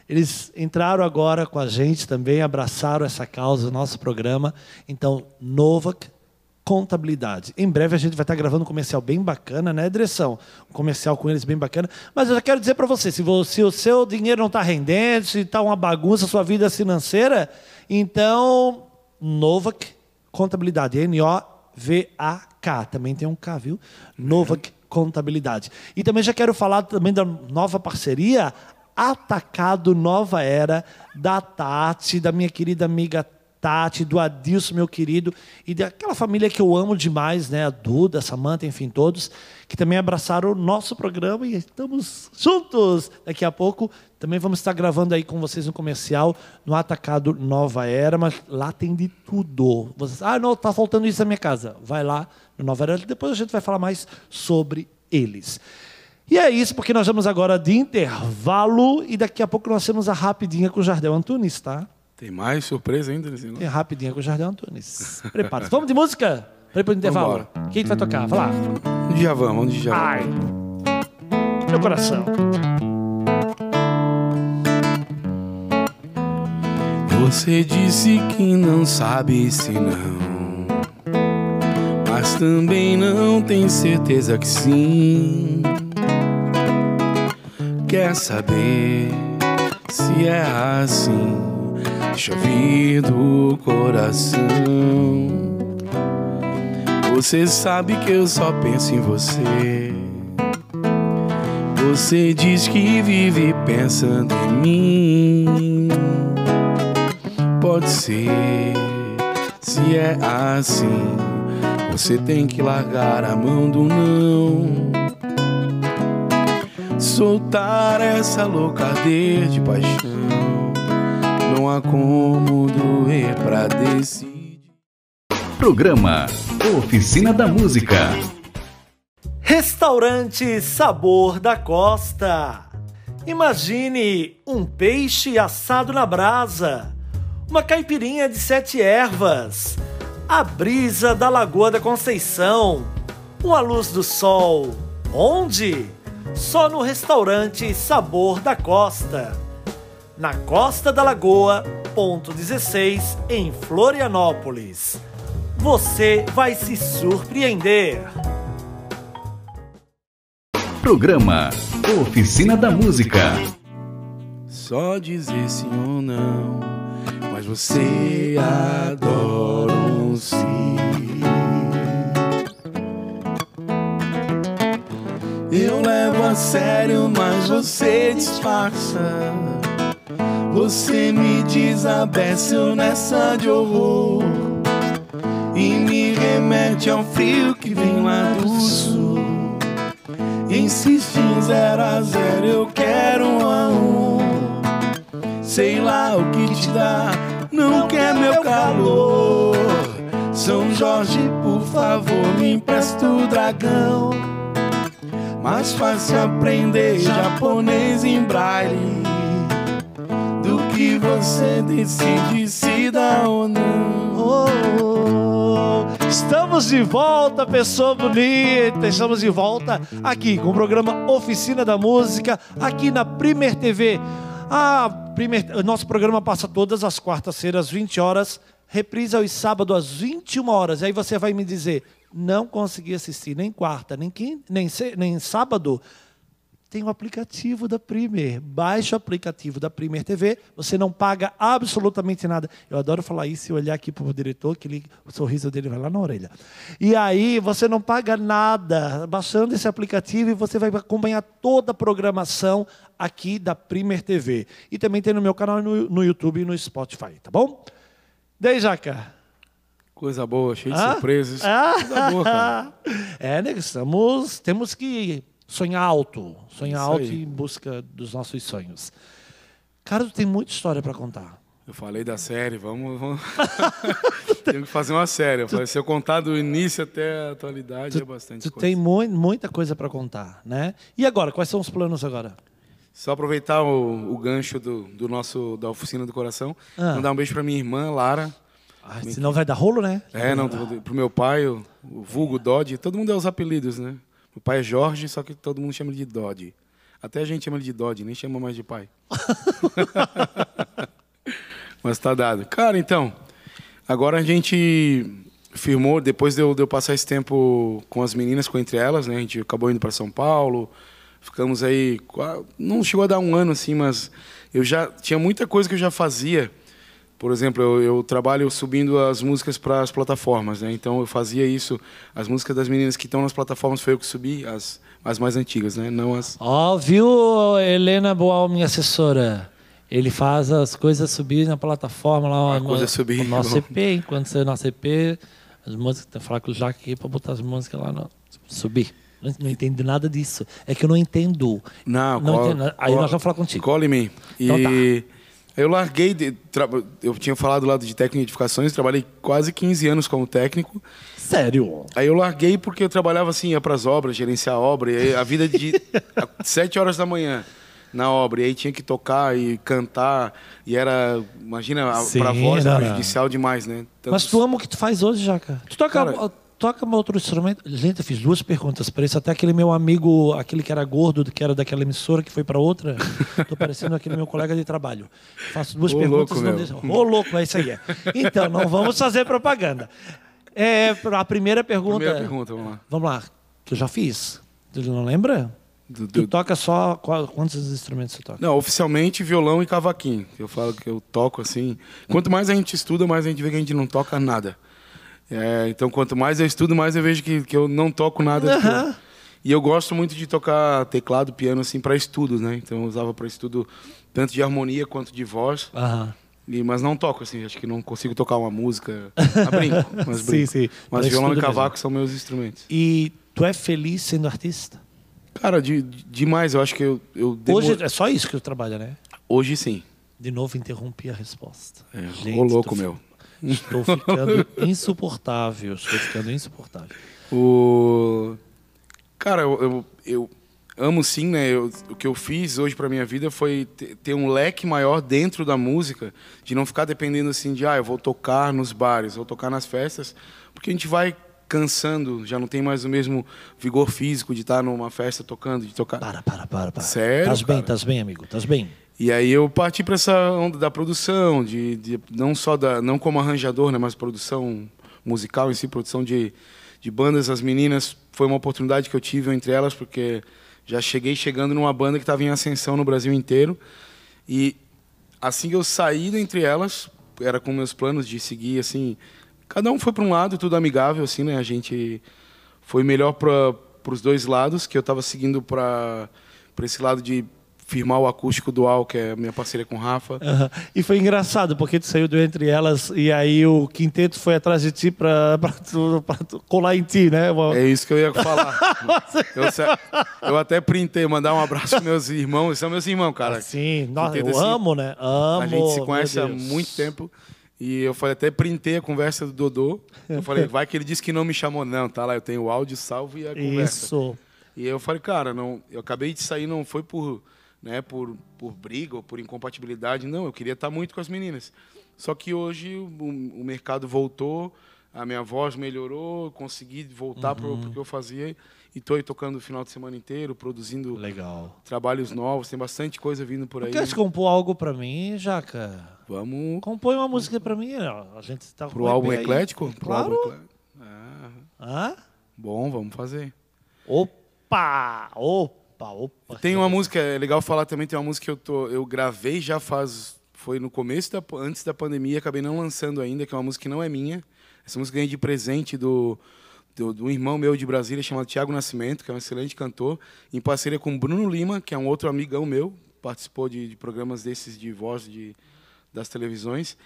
Eles entraram agora com a gente também, abraçaram essa causa, nosso programa. Então, Novak Contabilidade. Em breve a gente vai estar gravando um comercial bem bacana, né, direção? Um comercial com eles bem bacana. Mas eu já quero dizer para você, se, você, se o seu dinheiro não está rendendo, se está uma bagunça a sua vida financeira, então Novak Contabilidade, N-O-V-A-K. Também tem um K, viu? Novak Contabilidade. E também já quero falar também da nova parceria Atacado Nova Era, da Tati, da minha querida amiga Tati, do Adilson, meu querido, e daquela família que eu amo demais, né? A Duda, a Samanta, enfim, todos, que também abraçaram o nosso programa e estamos juntos. Daqui a pouco também vamos estar gravando aí com vocês um comercial no Atacado Nova Era, mas lá tem de tudo. Vocês, ah, não, tá faltando isso na minha casa. Vai lá no Nova Era, depois a gente vai falar mais sobre eles. E é isso, porque nós vamos agora de intervalo e daqui a pouco nós temos a rapidinha com o Jardel Antunes, tá? Tem mais surpresa ainda nesse Tem negócio? a rapidinha com o Jardel Antunes. Prepara-se. Vamos de música? Para ir pro intervalo. Vambora. Quem que vai tocar? Vai lá. Onde já vamos? Onde já Ai. Meu coração. Você disse que não sabe se não, mas também não tem certeza que sim. Quer saber se é assim? Vir do coração. Você sabe que eu só penso em você. Você diz que vive pensando em mim. Pode ser, se é assim, você tem que largar a mão do não. Soltar essa loucadeira de paixão. Não há como doer pra decidir. Programa Oficina da Música. Restaurante Sabor da Costa. Imagine um peixe assado na brasa, uma caipirinha de sete ervas, a brisa da Lagoa da Conceição, uma luz do sol. Onde? Só no restaurante Sabor da Costa. Na Costa da Lagoa, ponto 16, em Florianópolis. Você vai se surpreender. Programa Oficina da Música. Só dizer sim ou não, mas você adora um sim. Eu levo a sério, mas você disfarça. Você me desabece nessa de horror e me remete ao frio que vem lá do sul. Insiste em zero a zero, eu quero um a um. Sei lá o que te dá, não quer meu calor. São Jorge, por favor, me empresta o dragão. Mais fácil aprender japonês em braille você decide se dá ou não. Oh, oh. Estamos de volta, pessoa bonita. Estamos de volta aqui com o programa Oficina da Música, aqui na Primer TV. A Primer, nosso programa passa todas as quartas-feiras, às 20 horas, reprise aos sábados, às 21 horas. Aí você vai me dizer, não consegui assistir nem quarta, nem, quinta, nem, se- nem sábado. Tem o aplicativo da Primer. Baixe o aplicativo da Primer TV, você não paga absolutamente nada. Eu adoro falar isso e olhar aqui para o diretor, que ele, o sorriso dele vai lá na orelha. E aí você não paga nada, baixando esse aplicativo e você vai acompanhar toda a programação aqui da Primer TV. E também tem no meu canal no, no YouTube e no Spotify, tá bom? Daí, Jaca. Coisa boa, cheio de Ah? surpresas. Ah? Coisa boa, cara. É, né? Estamos, temos que sonhar alto. Sonhar alto aí. em busca dos nossos sonhos. Cara, tu tem muita história para contar. Eu falei da série, vamos. vamos... Tenho que fazer uma série. Eu falei, Se eu contar do início até a atualidade, é bastante Tu coisa. tem mui- muita coisa para contar, né? E agora, quais são os planos agora? Só aproveitar o, o gancho do, do nosso da oficina do coração. Ah. Mandar um beijo pra minha irmã, Lara. Ah, senão vai dar rolo, né? É, não, pro meu pai, o, o vulgo Dodge. Todo mundo é os apelidos, né? Meu pai é Jorge, só que todo mundo chama ele de Dodge. Até a gente chama ele de Dodge, nem chama mais de pai. Mas tá dado. Cara, então, agora a gente firmou, depois de eu, de eu passar esse tempo com as meninas, com entre elas, né? A gente acabou indo para São Paulo, ficamos aí, não chegou a dar um ano assim, mas eu já tinha muita coisa que eu já fazia. Por exemplo, eu, eu trabalho subindo as músicas para as plataformas, né? Então eu fazia isso, as músicas das meninas que estão nas plataformas foi eu que subi, as, as mais antigas, né? Não as Ó, viu, Helena Boal, minha assessora? Ele faz as coisas subir na plataforma lá. A no- coisa subir. O nosso EP, enquanto você nosso EP, as músicas, tem que falar com o Jaque aqui para botar as músicas lá no. Subir. Não, não entendo nada disso. É que eu não entendo. Não, Não col- entendo. Aí nós vamos falar contigo. Cola em mim. E Então tá. Eu larguei, de, tra- eu tinha falado lá de técnico de edificações, trabalhei quase 15 anos como técnico. Sério? Aí eu larguei porque eu trabalhava assim, ia para as obras, gerenciar a obra, e a vida de a- 7 horas da manhã na obra, e aí tinha que tocar e cantar, e era, imagina, Sim, para voz é não, não. prejudicial demais, né? Tanto- Mas tu ama o que tu faz hoje, Jaca? Tu toca, Cara- toca outro instrumento? Gente, eu fiz duas perguntas para isso. Até aquele meu amigo, aquele que era gordo, que era daquela emissora, que foi para outra. Tô parecendo aquele meu colega de trabalho. Faço duas Ô, perguntas. louco, não meu. deixa... Ô, louco, é isso aí. é. Então, não vamos fazer propaganda. É, a primeira pergunta... Primeira pergunta, vamos lá. Vamos lá. Que eu já fiz. Tu não lembra? Do- Tu do- toca só... qual- Quantos instrumentos você toca? Não, oficialmente violão e cavaquinho. Eu falo que eu toco assim. Quanto mais a gente estuda, mais a gente vê que a gente não toca nada. É, então, quanto mais eu estudo, mais eu vejo que, que eu não toco nada. Aham. E eu gosto muito de tocar teclado, piano, assim, para estudo, né? Então, eu usava para estudo tanto de harmonia quanto de voz. Aham. E, mas não toco, assim, acho que não consigo tocar uma música. Ah, brinco, mas Sim, brinco. sim. Mas Pra violão e cavaco são meus instrumentos. E tu é feliz sendo artista? Cara, de, de- demais, eu acho que eu. eu Hoje é só isso que tu trabalha, né? Hoje sim. De novo interrompi a resposta. É, Gente, ô louco, meu. Estou ficando insuportável. Estou ficando insuportável. O... Cara, eu, eu, eu amo sim, né? Eu- o que eu fiz hoje pra minha vida foi te- ter um leque maior dentro da música, de não ficar dependendo assim de, ah, eu vou tocar nos bares, vou tocar nas festas, porque a gente vai cansando, já não tem mais o mesmo vigor físico de estar numa festa tocando, de tocar. Para, para, para, para. Sério, Tás bem, cara? estás bem, amigo. Estás bem. E aí eu parti para essa onda da produção, de, de- não só da, não como arranjador, né, mas produção musical em si, produção de, de bandas. As meninas foi uma oportunidade que eu tive entre elas, porque já cheguei chegando numa banda que estava em ascensão no Brasil inteiro. E assim que eu saí dentre elas, era com meus planos de seguir assim, cada um foi para um lado, tudo amigável assim, né? A gente foi melhor para os dois lados, que eu estava seguindo para para esse lado de firmar o acústico dual, que é a minha parceria com o Rafa. Aham. E foi engraçado, porque tu saiu do Entre Elas e aí o quinteto foi atrás de ti pra, pra, tu, pra tu colar em ti, né? É isso que eu ia falar. eu, eu até printei, mandar um abraço para meus irmãos, são meus irmãos, cara. Sim, nossa, eu assim, amo, né? Amo. A gente se conhece há muito tempo. E eu falei, até printei a conversa do Dodô. Eu falei, vai que ele disse que não me chamou. Não, tá lá, eu tenho o áudio salvo e a conversa. Isso. E aí eu falei, cara, não, eu acabei de sair, não foi por, né, por, por briga ou por incompatibilidade, não, eu queria estar muito com as meninas. Só que hoje o, o mercado voltou, a minha voz melhorou, consegui voltar para Uhum. o que eu fazia e estou aí tocando o final de semana inteiro, produzindo Legal. trabalhos novos, tem bastante coisa vindo por aí. Quer compor algo pra mim, Jaca? Vamos Compõe uma música pra mim. ó. A gente tá com pro o álbum aí. eclético? Pro Claro. álbum eclé- Ah, Hã? bom, vamos fazer. Opa! Opa! Opa, opa. Tem uma música, é legal falar também, tem uma música que eu, tô, eu gravei já faz. Foi no começo, da, antes da pandemia, acabei não lançando ainda, que é uma música que não é minha. Essa música ganhei de presente do, do, do irmão meu de Brasília, chamado Tiago Nascimento, que é um excelente cantor, em parceria com Bruno Lima, que é um outro amigão meu, participou de, de programas desses de voz de, das televisões.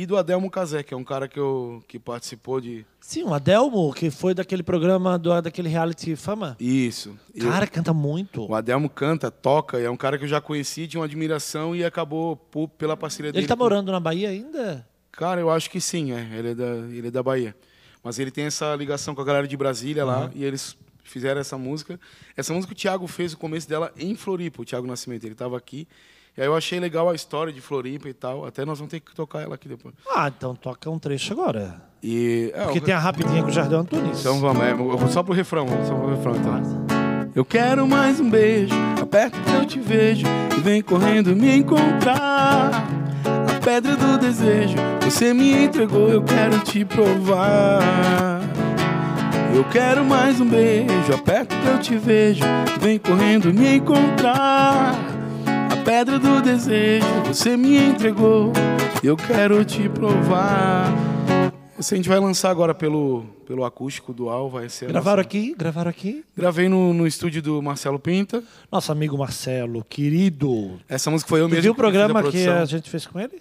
E do Adelmo Casé, que é um cara que, eu, que participou de. Sim, o Adelmo, que foi daquele programa, do, daquele reality Fama. Isso. Eu- Cara, canta muito. O Adelmo canta, toca, e é um cara que eu já conheci, tinha uma admiração e acabou por- pela parceria dele. Ele tá morando na Bahia ainda? Cara, eu acho que sim, é. Ele é da, ele é da Bahia. Mas ele tem essa ligação com a galera de Brasília lá e eles fizeram essa música. Essa música o Thiago fez o começo dela em Floripa, o Thiago Nascimento. Ele estava aqui. E aí eu achei legal a história de Floripa e tal. Até nós vamos ter que tocar ela aqui depois. Ah, então toca um trecho agora. E, é, Porque o- tem a rapidinha com o Jardel Antunes. Então vamos, é, eu só pro refrão, só pro refrão então. Eu quero mais um beijo, aperto que eu te vejo e vem correndo me encontrar. A pedra do desejo, você me entregou, eu quero te provar. Eu quero mais um beijo, aperto que eu te vejo e vem correndo me encontrar. Pedra do desejo, você me entregou, eu quero te provar. Esse a gente vai lançar agora pelo, pelo acústico dual, vai ser. Gravaram nossa- aqui? Gravaram aqui? Gravei no, no estúdio do Marcelo Pinta. Nosso amigo Marcelo, querido. Essa música foi eu Tu mesmo. viu o programa que a gente fez com ele?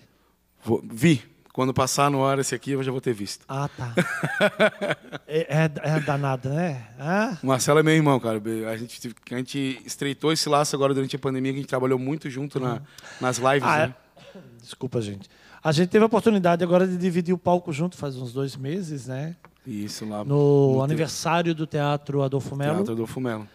Vou- vi. Quando passar no ar esse aqui, eu já vou ter visto. Ah, tá. é, é, é danado, né? Ah, O Marcelo é meu irmão, cara. A gente, a gente estreitou esse laço agora durante a pandemia, que a gente trabalhou muito junto na, nas lives. Ah, né? é. Desculpa, gente. A gente teve a oportunidade agora de dividir o palco junto faz uns dois meses, né? Isso lá. No te- aniversário do Teatro Adolfo Melo. Teatro do Fumelo.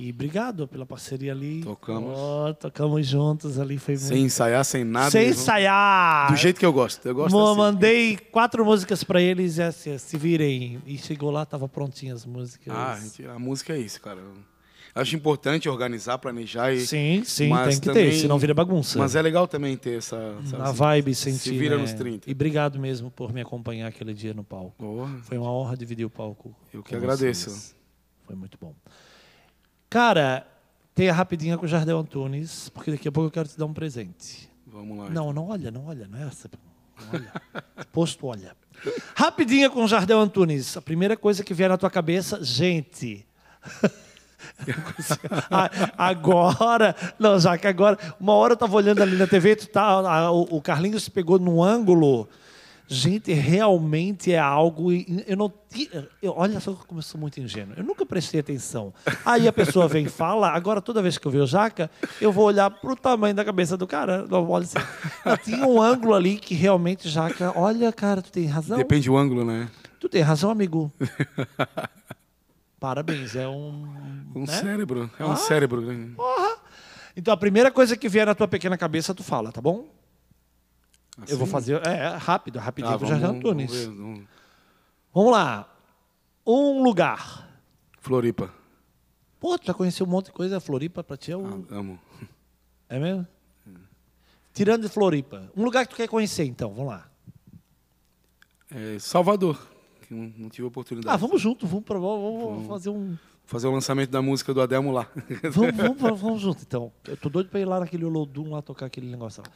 E obrigado pela parceria ali. Tocamos. Ó, tocamos juntos ali, foi muito. Sem ensaiar, sem nada. Sem ensaiar. Do jeito que eu gosto. Eu gosto assim. Mandei quatro músicas pra eles e assim, se virem. E chegou lá, tava prontinhas as músicas. Ah, a, gente- a música é isso, cara. Acho importante organizar, planejar e. sim, sim, mas tem que também- ter, senão vira bagunça. Mas é legal também ter essa. essa Na vibe, sentir. Se vira né? nos 30. E obrigado mesmo por me acompanhar aquele dia no palco. Porra, Foi uma honra dividir o palco. Eu que agradeço. vocês. Foi muito bom. Cara, tem a rapidinha com o Jardel Antunes, porque daqui a pouco eu quero te dar um presente. Vamos lá. Não, não olha, não olha, não é essa. Não olha. Posto, olha. Rapidinha com o Jardel Antunes. A primeira coisa que vier na tua cabeça, gente. Agora, não, já que agora, uma hora eu tava olhando ali na TV, tu tá, o, o Carlinhos se pegou num ângulo. Gente, realmente é algo. Eu não. Eu, olha só como eu sou muito ingênuo. Eu nunca prestei atenção. Aí a pessoa vem e fala. Agora, toda vez que eu ver o Jaca, eu vou olhar pro tamanho da cabeça do cara. Olha assim. Tinha um ângulo ali que realmente, Jaca. Olha, cara, tu tem razão. Depende do ângulo, né? Tu tem razão, amigo. Parabéns, é um. Um né? cérebro. É um Ah. cérebro. né? Porra! Então a primeira coisa que vier na tua pequena cabeça, tu fala, tá bom? Eu vou Assim? fazer. É, rápido, rapidinho Ah, vamos, vamos, Antunes. ver, vamos. Vamos lá. Um lugar. Floripa. Pô, tu já conheceu um monte de coisa. Floripa pra ti é o. Ah, amo. É mesmo? Tirando de Floripa. Um lugar que tu quer conhecer, então. Vamos lá. É, Salvador. Que não, não tive oportunidade. Ah, vamos junto. Vamos, pra, vamos, vamos fazer um. Fazer o lançamento da música do Adelmo lá. Vamos, vamos, vamos, vamos junto, então. Eu tô doido pra ir lá naquele Olodum lá tocar aquele negócio lá.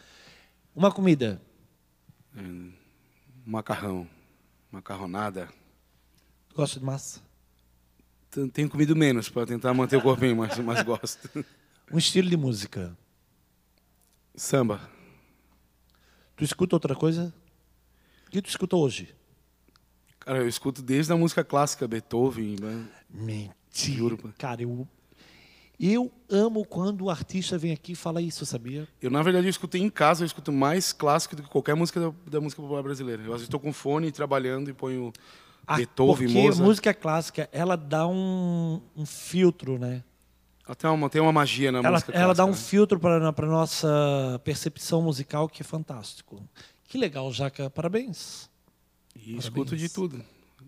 Uma comida. Macarrão. Macarronada. Tu gosta de massa? Tenho comido menos para tentar manter o corpinho, mas, mas gosto. Um estilo de música. Samba. Tu escuta outra coisa? O que tu escuta hoje? Cara, eu escuto desde a música clássica, Beethoven. né? Mentira. Juro. Cara, eu, eu amo quando o artista vem aqui e fala isso, sabia? Eu, na verdade, eu escutei em casa, eu escuto mais clássico do que qualquer música da, da música popular brasileira. Eu estou com fone trabalhando e ponho Ah, Beethoven, Porque Mozart. música clássica, ela dá um, um filtro, né? Ela tem uma, tem uma magia na Ela, música ela dá um clássica, né? filtro para a nossa percepção musical que é fantástico. Que legal, Jaca. Parabéns. E escuto de tudo.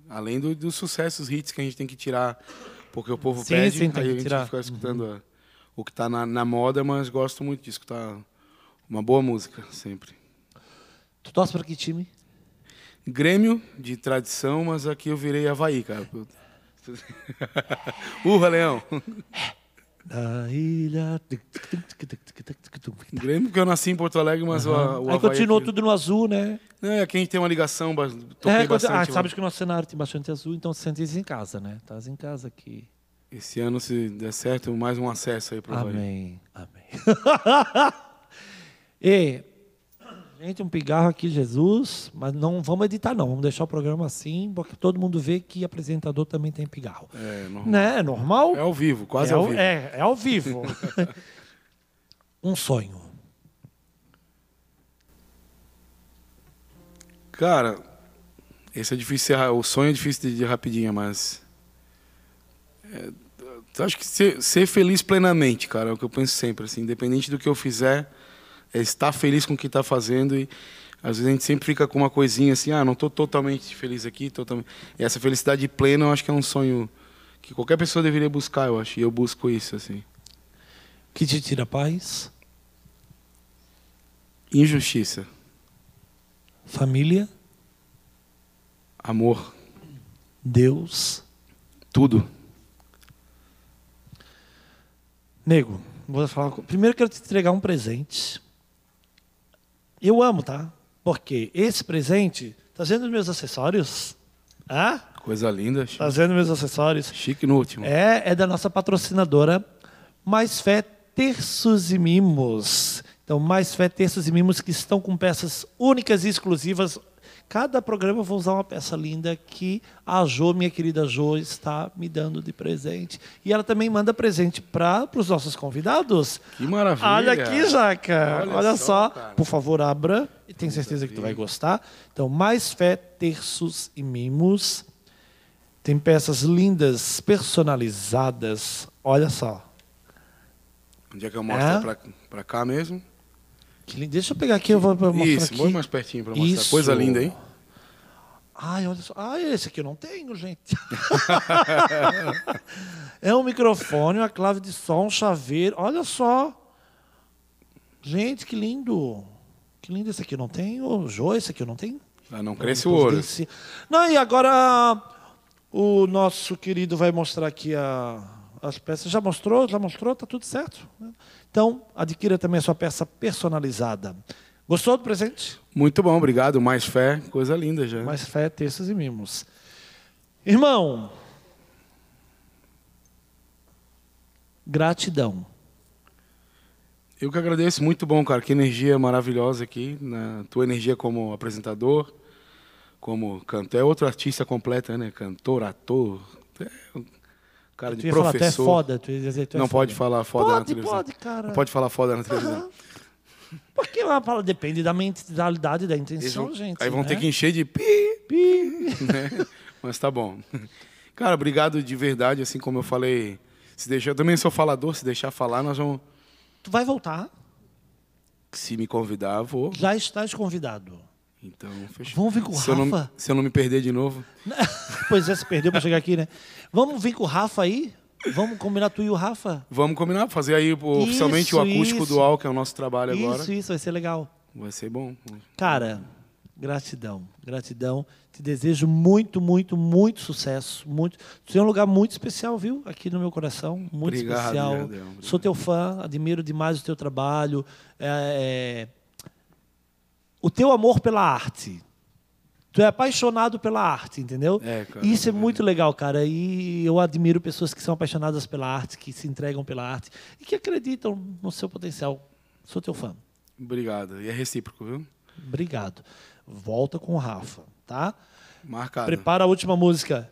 Além do- dos sucessos, hits que a gente tem que tirar, porque o povo Sim, pede, sim, aí a gente tirar. Uhum. fica escutando a- o que está na, na moda, mas gosto muito de escutar uma boa música, sempre. Tu torce para que time? Grêmio, de tradição, mas aqui eu virei Havaí, cara. Urra, Leão! Na ilha. Grêmio, porque eu nasci em Porto Alegre, mas o, o Aí Havaí continuou aqui- tudo no azul, né? É que a gente tem uma ligação, toquei É, bastante. ah, sabes que o nosso cenário tem bastante azul, então sente isso em casa, né? Estás em casa aqui. Esse ano, se der certo, mais um acesso aí pro Havaí. Amém. Amém. e, gente, um pigarro aqui, Jesus, mas não vamos editar, não. Vamos deixar o programa assim, porque todo mundo vê que apresentador também tem pigarro. É, normal. Né? É normal? É ao vivo, quase é ao ao- vivo. É, é ao vivo. um sonho. Cara, esse é difícil ra- o sonho é difícil de, de rapidinho, mas é, acho que ser, ser feliz plenamente, cara, é o que eu penso sempre, assim, independente do que eu fizer, é estar feliz com o que está fazendo e às vezes a gente sempre fica com uma coisinha assim, ah, não estou totalmente feliz aqui, totalmente. E essa felicidade plena, eu acho que é um sonho que qualquer pessoa deveria buscar, eu acho, e eu busco isso, assim. Que te tira paz, Injustiça, família, amor, Deus. tudo. Nego, vou falar. Primeiro quero te entregar um presente. Eu amo, tá? Porque esse presente tá vendo os meus acessórios? Ah? Coisa linda, Tá vendo meus acessórios? chique no último. É, é da nossa patrocinadora Mais Fé Terços e Mimos. Então, Mais Fé Terços e Mimos que estão com peças únicas e exclusivas. Cada programa eu vou usar uma peça linda que a Jo, minha querida Jo, está me dando de presente. E ela também manda presente para os nossos convidados. Que maravilha. Olha aqui, Jaca. Olha Olha, só, só. Por favor, abra. E tenho certeza que tu vai gostar. Então, Mais Fé Terços e Mimos. Tem peças lindas, personalizadas. Olha só. Onde é que eu mostro? É? É pra, pra cá mesmo? Que lindo. Deixa eu pegar aqui, eu vou mostrar Isso, aqui. põe mais pertinho pra mostrar. Isso. Coisa linda, hein? Ai, olha só. Ai, esse aqui eu não tenho, gente. é um microfone, uma clave de som, um chaveiro. Olha só. Gente, que lindo. Que lindo esse aqui eu não tenho. Jô, esse aqui eu não tenho. Ah, não cresce o ouro. Não, e agora o nosso querido vai mostrar aqui a- as peças. Já mostrou? Já mostrou? Tá tudo certo? Então, adquira também a sua peça personalizada. Gostou do presente? Muito bom, obrigado. Mais fé, coisa linda já. Mais fé, terças e mimos. Irmão, gratidão. Eu que agradeço, muito bom, cara. Que energia maravilhosa aqui. Na tua energia como apresentador, como cantor. É outro artista completa, né? Cantor, ator. É cara de falar, é professor. foda. Tu ia dizer, tu é não foda. pode falar foda na Pode, televisão. pode, cara. Não pode falar foda na televisão. Porque uma palavra depende da mentalidade, da intenção, vão- gente. aí vão né? ter que encher de pi, Pi. né? Mas tá bom. Cara, obrigado de verdade, assim como eu falei. Se deixar, eu também sou falador, se deixar falar, nós vamos. Tu vai voltar. Se me convidar, vou. Já estás convidado. Então, fechou. Vamos vir com o se eu, não, Rafa? se eu não me perder de novo. pois é, se perdeu pra chegar aqui, né? Vamos vir com o Rafa aí? Vamos combinar tu e o Rafa? Vamos combinar, fazer aí o- oficialmente o Isso, acústico isso. dual, que é o nosso trabalho agora. Isso, isso, vai ser legal. Vai ser bom. Cara, gratidão, gratidão. Te desejo muito, muito, muito sucesso. Muito. Tu tem um lugar muito especial, viu? Aqui no meu coração. Muito Obrigado, especial. obrigado. Sou teu fã, admiro demais o teu trabalho. É, é, O teu amor pela arte. Tu é apaixonado pela arte, entendeu? É, cara, Isso é é muito legal, cara. E eu admiro pessoas que são apaixonadas pela arte, que se entregam pela arte e que acreditam no seu potencial. Sou teu fã. Obrigado. E é recíproco, viu? Obrigado. Volta com o Rafa, tá? Marcado. Prepara a última música.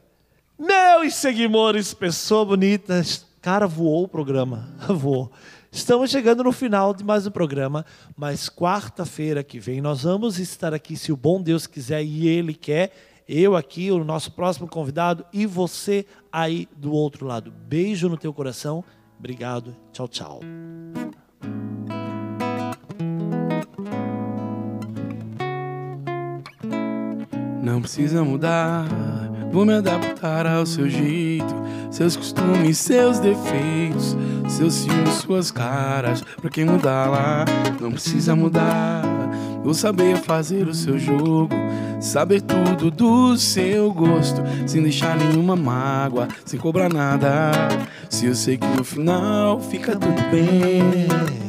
Meus seguidores, pessoa bonita. Cara, voou o programa. Voou. Estamos chegando no final de mais um programa, mas quarta-feira que vem nós vamos estar aqui, se o bom Deus quiser e Ele quer. Eu aqui, o nosso próximo convidado e você aí do outro lado. Beijo no teu coração. Obrigado. Tchau, tchau. Não precisa mudar, vou me adaptar ao seu jeito, seus costumes, seus defeitos, seus ciúmes, suas caras. Pra quem mudar lá, não precisa mudar, Vou saber fazer o seu jogo, saber tudo do seu gosto, sem deixar nenhuma mágoa, sem cobrar nada. Se eu sei que no final fica tudo bem.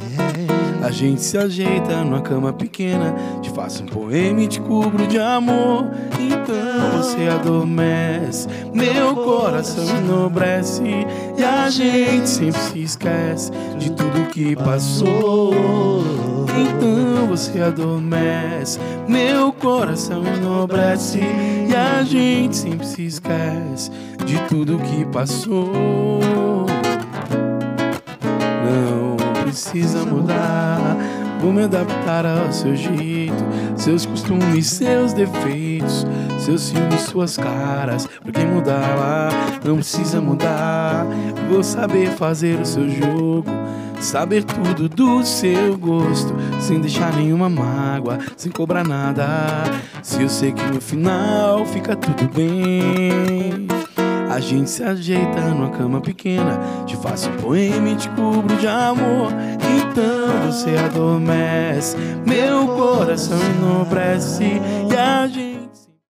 A gente se ajeita numa cama pequena, te faço um poema e te cubro de amor. Então você adormece, meu coração enobrece e a gente sempre se esquece de tudo que passou. Então você adormece, meu coração enobrece e a gente sempre se esquece de tudo que passou. Precisa mudar, vou me adaptar ao seu jeito, seus costumes, seus defeitos, seus ciúmes, suas caras. Por que mudar lá? Não precisa mudar, vou saber fazer o seu jogo. Saber tudo do seu gosto, sem deixar nenhuma mágoa, sem cobrar nada. Se eu sei que no final fica tudo bem. A gente se ajeita numa cama pequena, te faço um poema e te cubro de amor. Então você adormece, meu coração enobrece e a gente